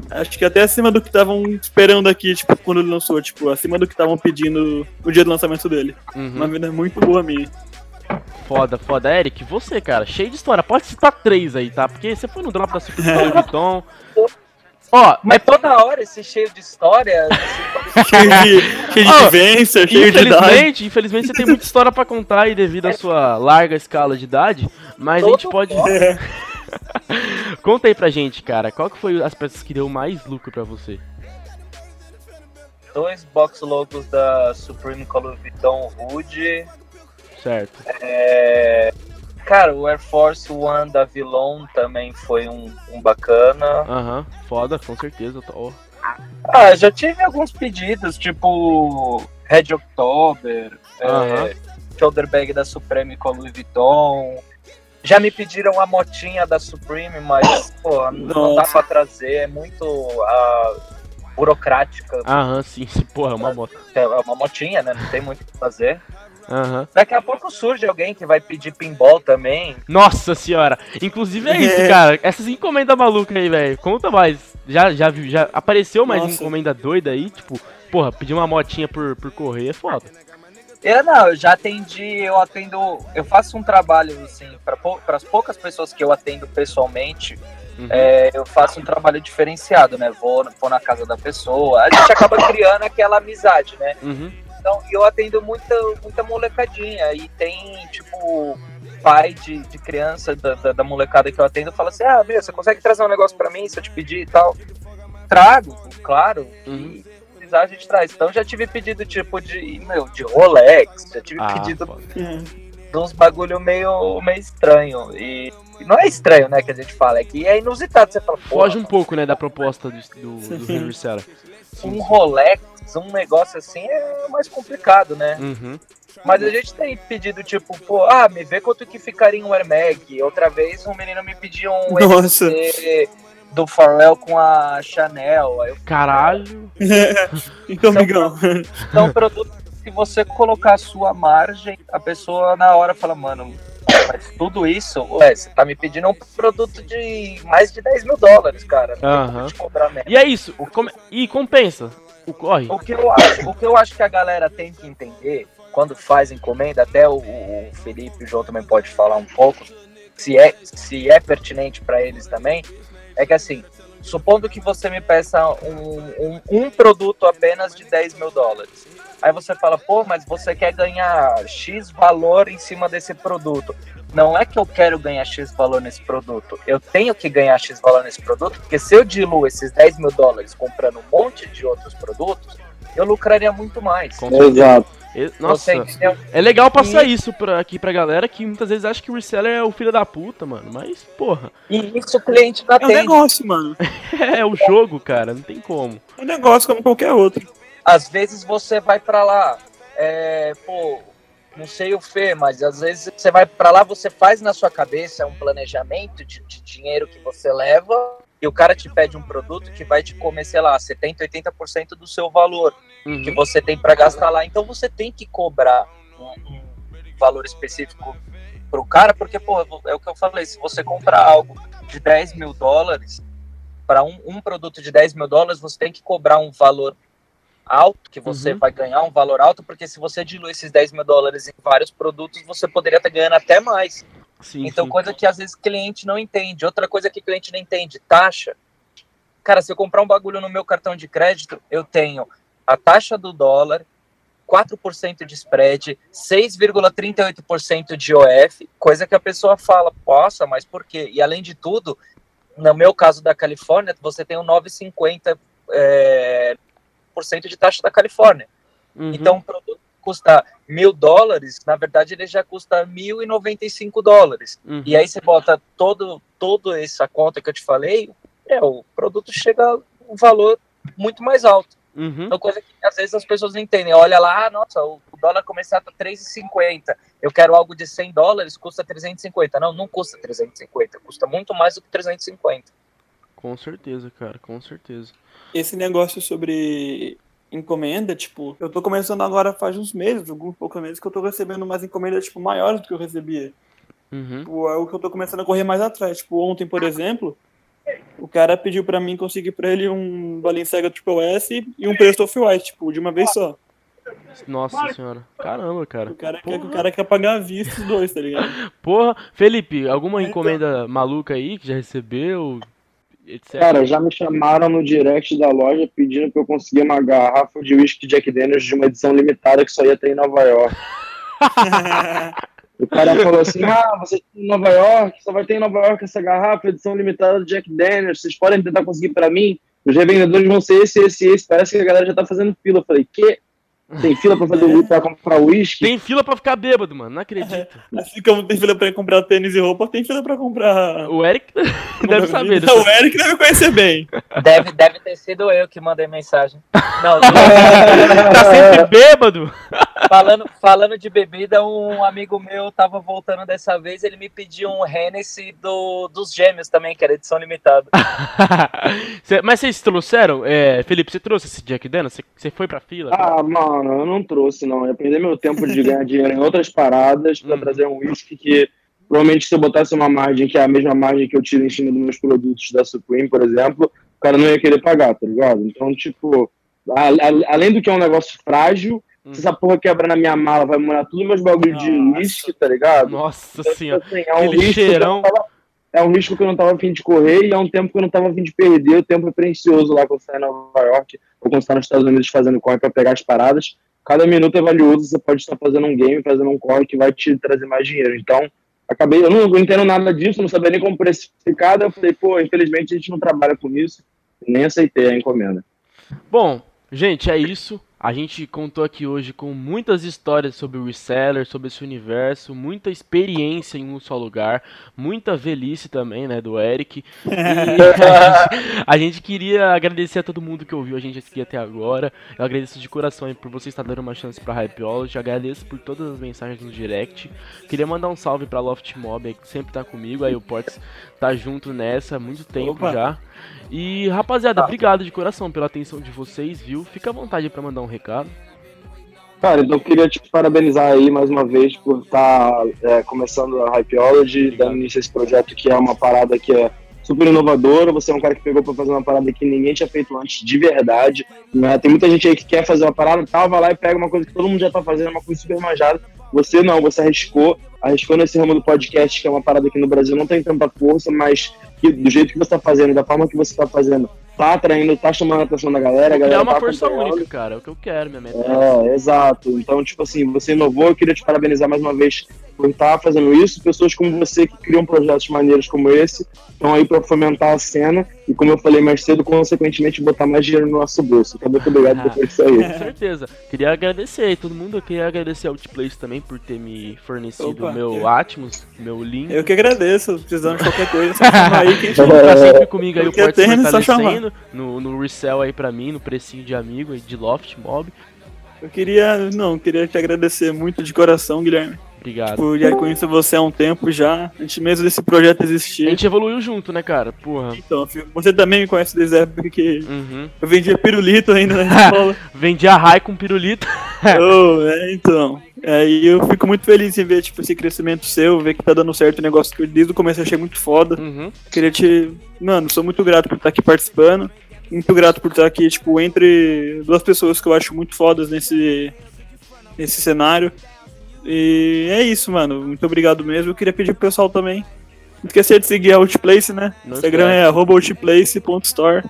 Acho que até acima do que estavam esperando aqui, tipo, quando ele lançou, tipo, acima do que estavam pedindo no dia do lançamento dele. Uhum. Uma venda muito boa minha. Foda, foda. Eric, você, cara, cheio de história. Pode citar três aí, tá? Porque você foi no drop da Super Bowl *laughs* Vuitton. Ó, Mas toda hora esse cheio de história. *laughs* cheio de, cheio de vivência, cheio de idade. infelizmente, infelizmente você tem muita história pra contar aí devido à sua larga escala de idade, mas a gente Todo pode *laughs* Conta aí pra gente, cara, qual que foi as peças que deu mais lucro pra você? Dois box logos da Supreme Color Vuitton Hood. Certo. É, Cara, o Air Force One da Vilon também foi um, um bacana. Aham, foda, com certeza. Ó. Ah, já tive alguns pedidos, tipo Red October, é, Aham. shoulder bag da Supreme com a Louis Vuitton. Já me pediram a motinha da Supreme, mas *coughs* pô, não dá pra trazer, é muito ah, burocrática. Aham, sim, *laughs* sim, porra, é uma moto. É uma motinha, né? Não tem muito o que fazer. Aham. Daqui a pouco surge alguém que vai pedir pinball também. Nossa senhora! Inclusive é isso, É. cara. Essas encomendas malucas aí, velho. Conta mais. Já, já, viu, já apareceu mais Nossa. encomenda doida aí? Tipo, porra, pedir uma motinha por, por correio é foda. Eu não, eu já atendi, eu atendo, eu faço um trabalho assim para as poucas pessoas que eu atendo pessoalmente, Uhum. é, eu faço um trabalho diferenciado, né? Vou, vou na casa da pessoa, a gente acaba criando aquela amizade, né? Uhum. Então, eu atendo muita, muita molecadinha e tem tipo pai de, de criança da, da, da molecada que eu atendo fala assim, ah, meu, você consegue trazer um negócio para mim se eu te pedir e tal? Trago, claro. Uhum. E se precisar a gente traz. Então já tive pedido tipo de, meu, de Rolex, já tive Ah, pedido. Uhum. de uns bagulho meio, meio estranho. E Não é estranho, né, que a gente fala, é que é inusitado. Você fala, Foge um pouco, né, da proposta do, do, do Henry um Rolex, um negócio assim é mais complicado, né? Uhum. Mas a gente tem pedido, tipo, pô, ah, me vê quanto que ficaria um Air Mag. Outra vez um menino me pediu um *laughs* Nossa. Do Pharrell com a Chanel. Aí eu Caralho. *laughs* Então, amigão. São produtos que você colocar a sua margem, a pessoa na hora fala, mano, mas tudo isso, ué, você tá me pedindo um produto de mais de 10 mil dólares, cara. Não tem como Aham. te cobrar. E é isso. E compensa. O corre. O que, eu acho, o que eu acho que a galera tem que entender quando faz encomenda, até o, o Felipe e o João também pode falar um pouco, se é, se é pertinente para eles também, é que assim, supondo que você me peça um, um, um produto apenas de 10 mil dólares. Aí você fala, pô, mas você quer ganhar X valor em cima desse produto. Não é que eu quero ganhar X valor nesse produto. Eu tenho que ganhar X valor nesse produto, porque se eu diluo esses 10 mil dólares comprando um monte de outros produtos, eu lucraria muito mais. Com certeza. Exato. E- Nossa. É legal passar isso pra, aqui pra galera que muitas vezes acha que o reseller é o filho da puta, mano. Mas, porra, E isso o cliente não É um negócio, mano. *laughs* é o jogo, cara. Não tem como. É um negócio como qualquer outro. Às vezes você vai pra lá, é, pô, não sei o Fê, mas às vezes você vai pra lá, você faz na sua cabeça um planejamento de, de dinheiro que você leva e o cara te pede um produto que vai te comer, sei lá, 70, 80% do seu valor Uhum. que você tem pra gastar lá. Então você tem que cobrar um, um valor específico pro cara, porque, pô, é o que eu falei, se você comprar algo de 10 mil dólares, para um, um produto de 10 mil dólares, você tem que cobrar um valor alto, que você Uhum. vai ganhar um valor alto, porque se você dilui esses 10 mil dólares em vários produtos, você poderia estar ganhando até mais. Sim, Então, sim. coisa que às vezes cliente não entende. Outra coisa que cliente não entende, taxa. Cara, se eu comprar um bagulho no meu cartão de crédito, eu tenho a taxa do dólar, 4% de spread, 6,38% de OF, coisa que a pessoa fala, nossa, mas por quê? E além de tudo, no meu caso da Califórnia, você tem um 9,50% é, por cento de taxa da Califórnia. Uhum. Então, um produto que custa mil dólares, na verdade, ele já custa 1.095 dólares. Uhum. E aí você bota todo, todo essa conta que eu te falei, é, o produto chega a um valor muito mais alto. Uhum. Então, coisa que às vezes as pessoas não entendem. Olha lá, ah, nossa, o dólar começar a 3,50. Eu quero algo de 100 dólares, custa 350. Não, não custa 350. Custa muito mais do que 350. Com certeza, cara, com certeza. Esse negócio sobre encomenda, tipo, eu tô começando agora faz uns meses, alguns poucos meses, que eu tô recebendo umas encomendas, tipo, maiores do que eu recebia. Uhum. Tipo, é o que eu tô começando a correr mais atrás. Tipo, ontem, por exemplo, o cara pediu pra mim conseguir pra ele um Balenciaga Triple S e um preço Off-White, tipo, de uma vez só. Nossa senhora. Caramba, cara. O cara, quer, o cara quer pagar à vista os dois, tá ligado? Porra, Felipe, alguma Então. encomenda maluca aí que já recebeu? Etc. Cara, já me chamaram no direct da loja pedindo pra eu conseguir uma garrafa de whisky Jack Daniels de uma edição limitada que só ia ter em Nova York. *laughs* O cara falou assim: Ah, você tem em Nova York, só vai ter em Nova York essa garrafa, edição limitada do Jack Daniels, vocês podem tentar conseguir pra mim? Os revendedores vão ser esse, esse, esse. Parece que a galera já tá fazendo fila. Eu falei: Que? Tem fila pra, fazer, pra comprar whisky? Tem fila pra ficar bêbado, mano. Não acredito. assim como tem fila pra comprar tênis e roupa, tem fila pra comprar. O Eric *laughs* deve saber. Não, o Eric deve conhecer bem. Deve, deve ter sido eu que mandei mensagem. Não, *laughs* tá sempre bêbado. *laughs* falando, falando de bebida, um amigo meu tava voltando dessa vez, ele me pediu um Hennessy do, dos gêmeos também, que era edição limitada. *laughs* Mas vocês trouxeram? É, Felipe, você trouxe esse Jack Daniels? Você- Você foi pra fila? Ah, mano, eu não trouxe, não. Eu ia perder meu tempo de ganhar dinheiro em outras paradas pra Hum. trazer um whisky que provavelmente se eu botasse uma margem que é a mesma margem que eu tiro em cima dos meus produtos da Supreme, por exemplo, o cara não ia querer pagar, tá ligado? Então, tipo, a- a- além do que é um negócio frágil, Hum. se essa porra quebra na minha mala, vai morar tudo meus bagulho de whisky, tá ligado? Nossa Então, senhora. assim, é um aquele risco que eu cheirão. não tava- é um risco que eu não tava afim de correr e é um tempo que eu não tava afim de perder. O tempo é precioso lá quando você tá em Nova York ou quando você tá nos Estados Unidos fazendo corre pra pegar as paradas. Cada minuto é valioso, você pode estar fazendo um game, fazendo um corre que vai te trazer mais dinheiro. Então, acabei, eu não, não entendo nada disso, não sabia nem como precificar. Eu falei, pô, infelizmente a gente não trabalha com isso. Nem aceitei a encomenda. Bom, gente, é isso. A gente contou aqui hoje com muitas histórias sobre o reseller, sobre esse universo, muita experiência em um só lugar, muita velhice também, né, do Eric. E a, *laughs* gente, a gente queria agradecer a todo mundo que ouviu a gente aqui até agora. Eu agradeço de coração por você estar dando uma chance pra Hypeology. Agradeço por todas as mensagens no direct. Queria mandar um salve pra Loft Mob, que sempre tá comigo. Aí o Ports tá junto nessa há muito tempo Opa. já. E rapaziada, obrigado de coração pela atenção de vocês, viu? Fica à vontade pra mandar um recado. Cara, então eu queria te parabenizar aí mais uma vez por estar começando a Hypeology, dando início a esse projeto que é uma parada que é super inovadora. Você é um cara que pegou pra fazer uma parada que ninguém tinha feito antes de verdade. Né? Tem muita gente aí que quer fazer uma parada, tal, vai lá e pega uma coisa que todo mundo já tá fazendo, uma coisa super manjada. Você não, você arriscou, arriscou nesse ramo do podcast, que é uma parada que no Brasil não tem tanta força, mas que do jeito que você tá fazendo, da forma que você tá fazendo, tá atraindo, tá chamando a atenção da galera, a É galera uma tá força única, cara. É o que eu quero, minha meta. é É, exato. Então, tipo assim, você inovou, eu queria te parabenizar mais uma vez por estar fazendo isso. Pessoas como você que criam projetos maneiros como esse estão aí para fomentar a cena e, como eu falei mais cedo, consequentemente botar mais dinheiro no nosso bolso. Então, muito obrigado por isso aí. Com certeza. Queria agradecer aí todo mundo. Eu queria agradecer ao Outplace também por ter me fornecido o meu eu- Atmos, meu link. Eu que agradeço, precisando de qualquer coisa, só *laughs* chamar aí que a gente Tá sempre comigo aí o Porto fortalecendo no, no resell aí pra mim, no precinho de amigo aí de Loft Mob. Eu queria, não, queria te agradecer muito de coração, Guilherme. Obrigado. Tipo, já conheço você há um tempo já, antes mesmo desse projeto A existir. gente evoluiu junto, né, cara? Porra. Então, você também me conhece desde a época que Uhum. eu vendia pirulito ainda *laughs* na escola. Vendi a Rai com pirulito. *laughs* oh, é, então. Aí eu fico muito feliz em ver, tipo, esse crescimento seu, ver que tá dando certo o negócio que eu desde o começo achei muito foda. Uhum. Queria te. Mano, sou muito grato por estar aqui participando. Muito grato por estar aqui, tipo, entre duas pessoas que eu acho muito fodas nesse, nesse cenário. E é isso, mano. Muito obrigado mesmo. Eu queria pedir pro pessoal também. Não esquecer de seguir a Outplace, né? Não Instagram é outplace.store.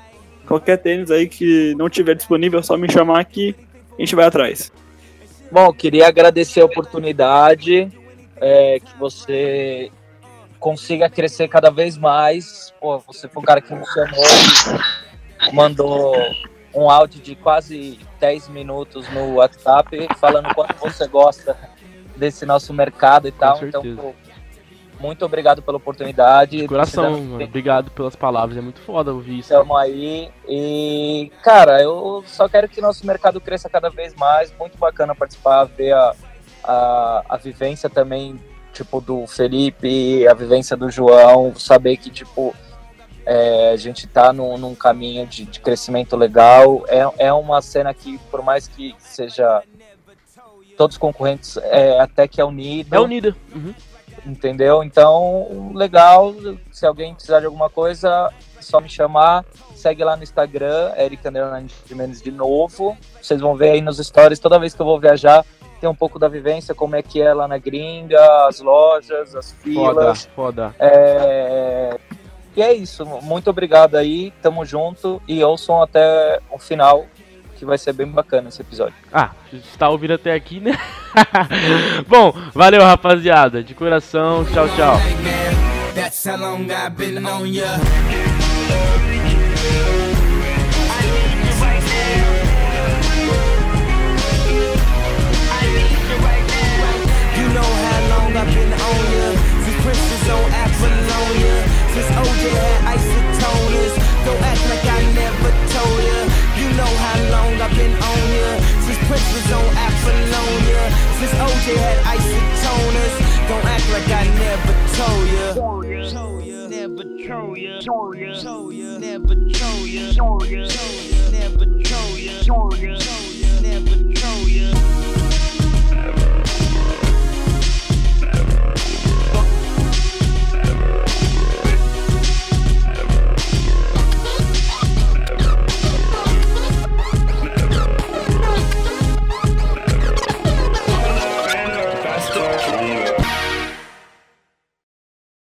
Qualquer tênis aí que não tiver disponível, é só me chamar que a gente vai atrás. Bom, queria agradecer a oportunidade, é, que você consiga crescer cada vez mais. Pô, você foi um cara que me chamou mandou um áudio de quase 10 minutos no WhatsApp falando quanto você gosta desse nosso mercado e tal. Então, pô, muito obrigado pela oportunidade. De coração, mano. Obrigado pelas palavras. É muito foda ouvir isso. Estamos aí. E, cara, eu só quero que nosso mercado cresça cada vez mais. Muito bacana participar, ver a, a, a vivência também, tipo, do Felipe, a vivência do João, saber que, tipo, é, a gente tá num, num caminho de, de crescimento legal. É, é uma cena que, por mais que seja todos concorrentes, é, até que é unido É unida. Uhum. entendeu? Então, legal. Se alguém precisar de alguma coisa, é só me chamar. Segue lá no Instagram, Eric Jimenez de novo. Vocês vão ver aí nos stories, toda vez que eu vou viajar, tem um pouco da vivência, como é que é lá na gringa, as lojas, as Foda, filas. foda. É... E é isso. Muito obrigado aí, tamo junto. E ouçam até o final, que vai ser bem bacana esse episódio. Ah, se tá ouvindo até aqui, né? *laughs* Bom, valeu, rapaziada. De coração, tchau, tchau. On I've been on ya. Since Prince was on Apollonia. Since OJ had isotoners. Don't act like I never told ya. Never told ya. Never told ya. Never told ya. Never told ya. Never told ya.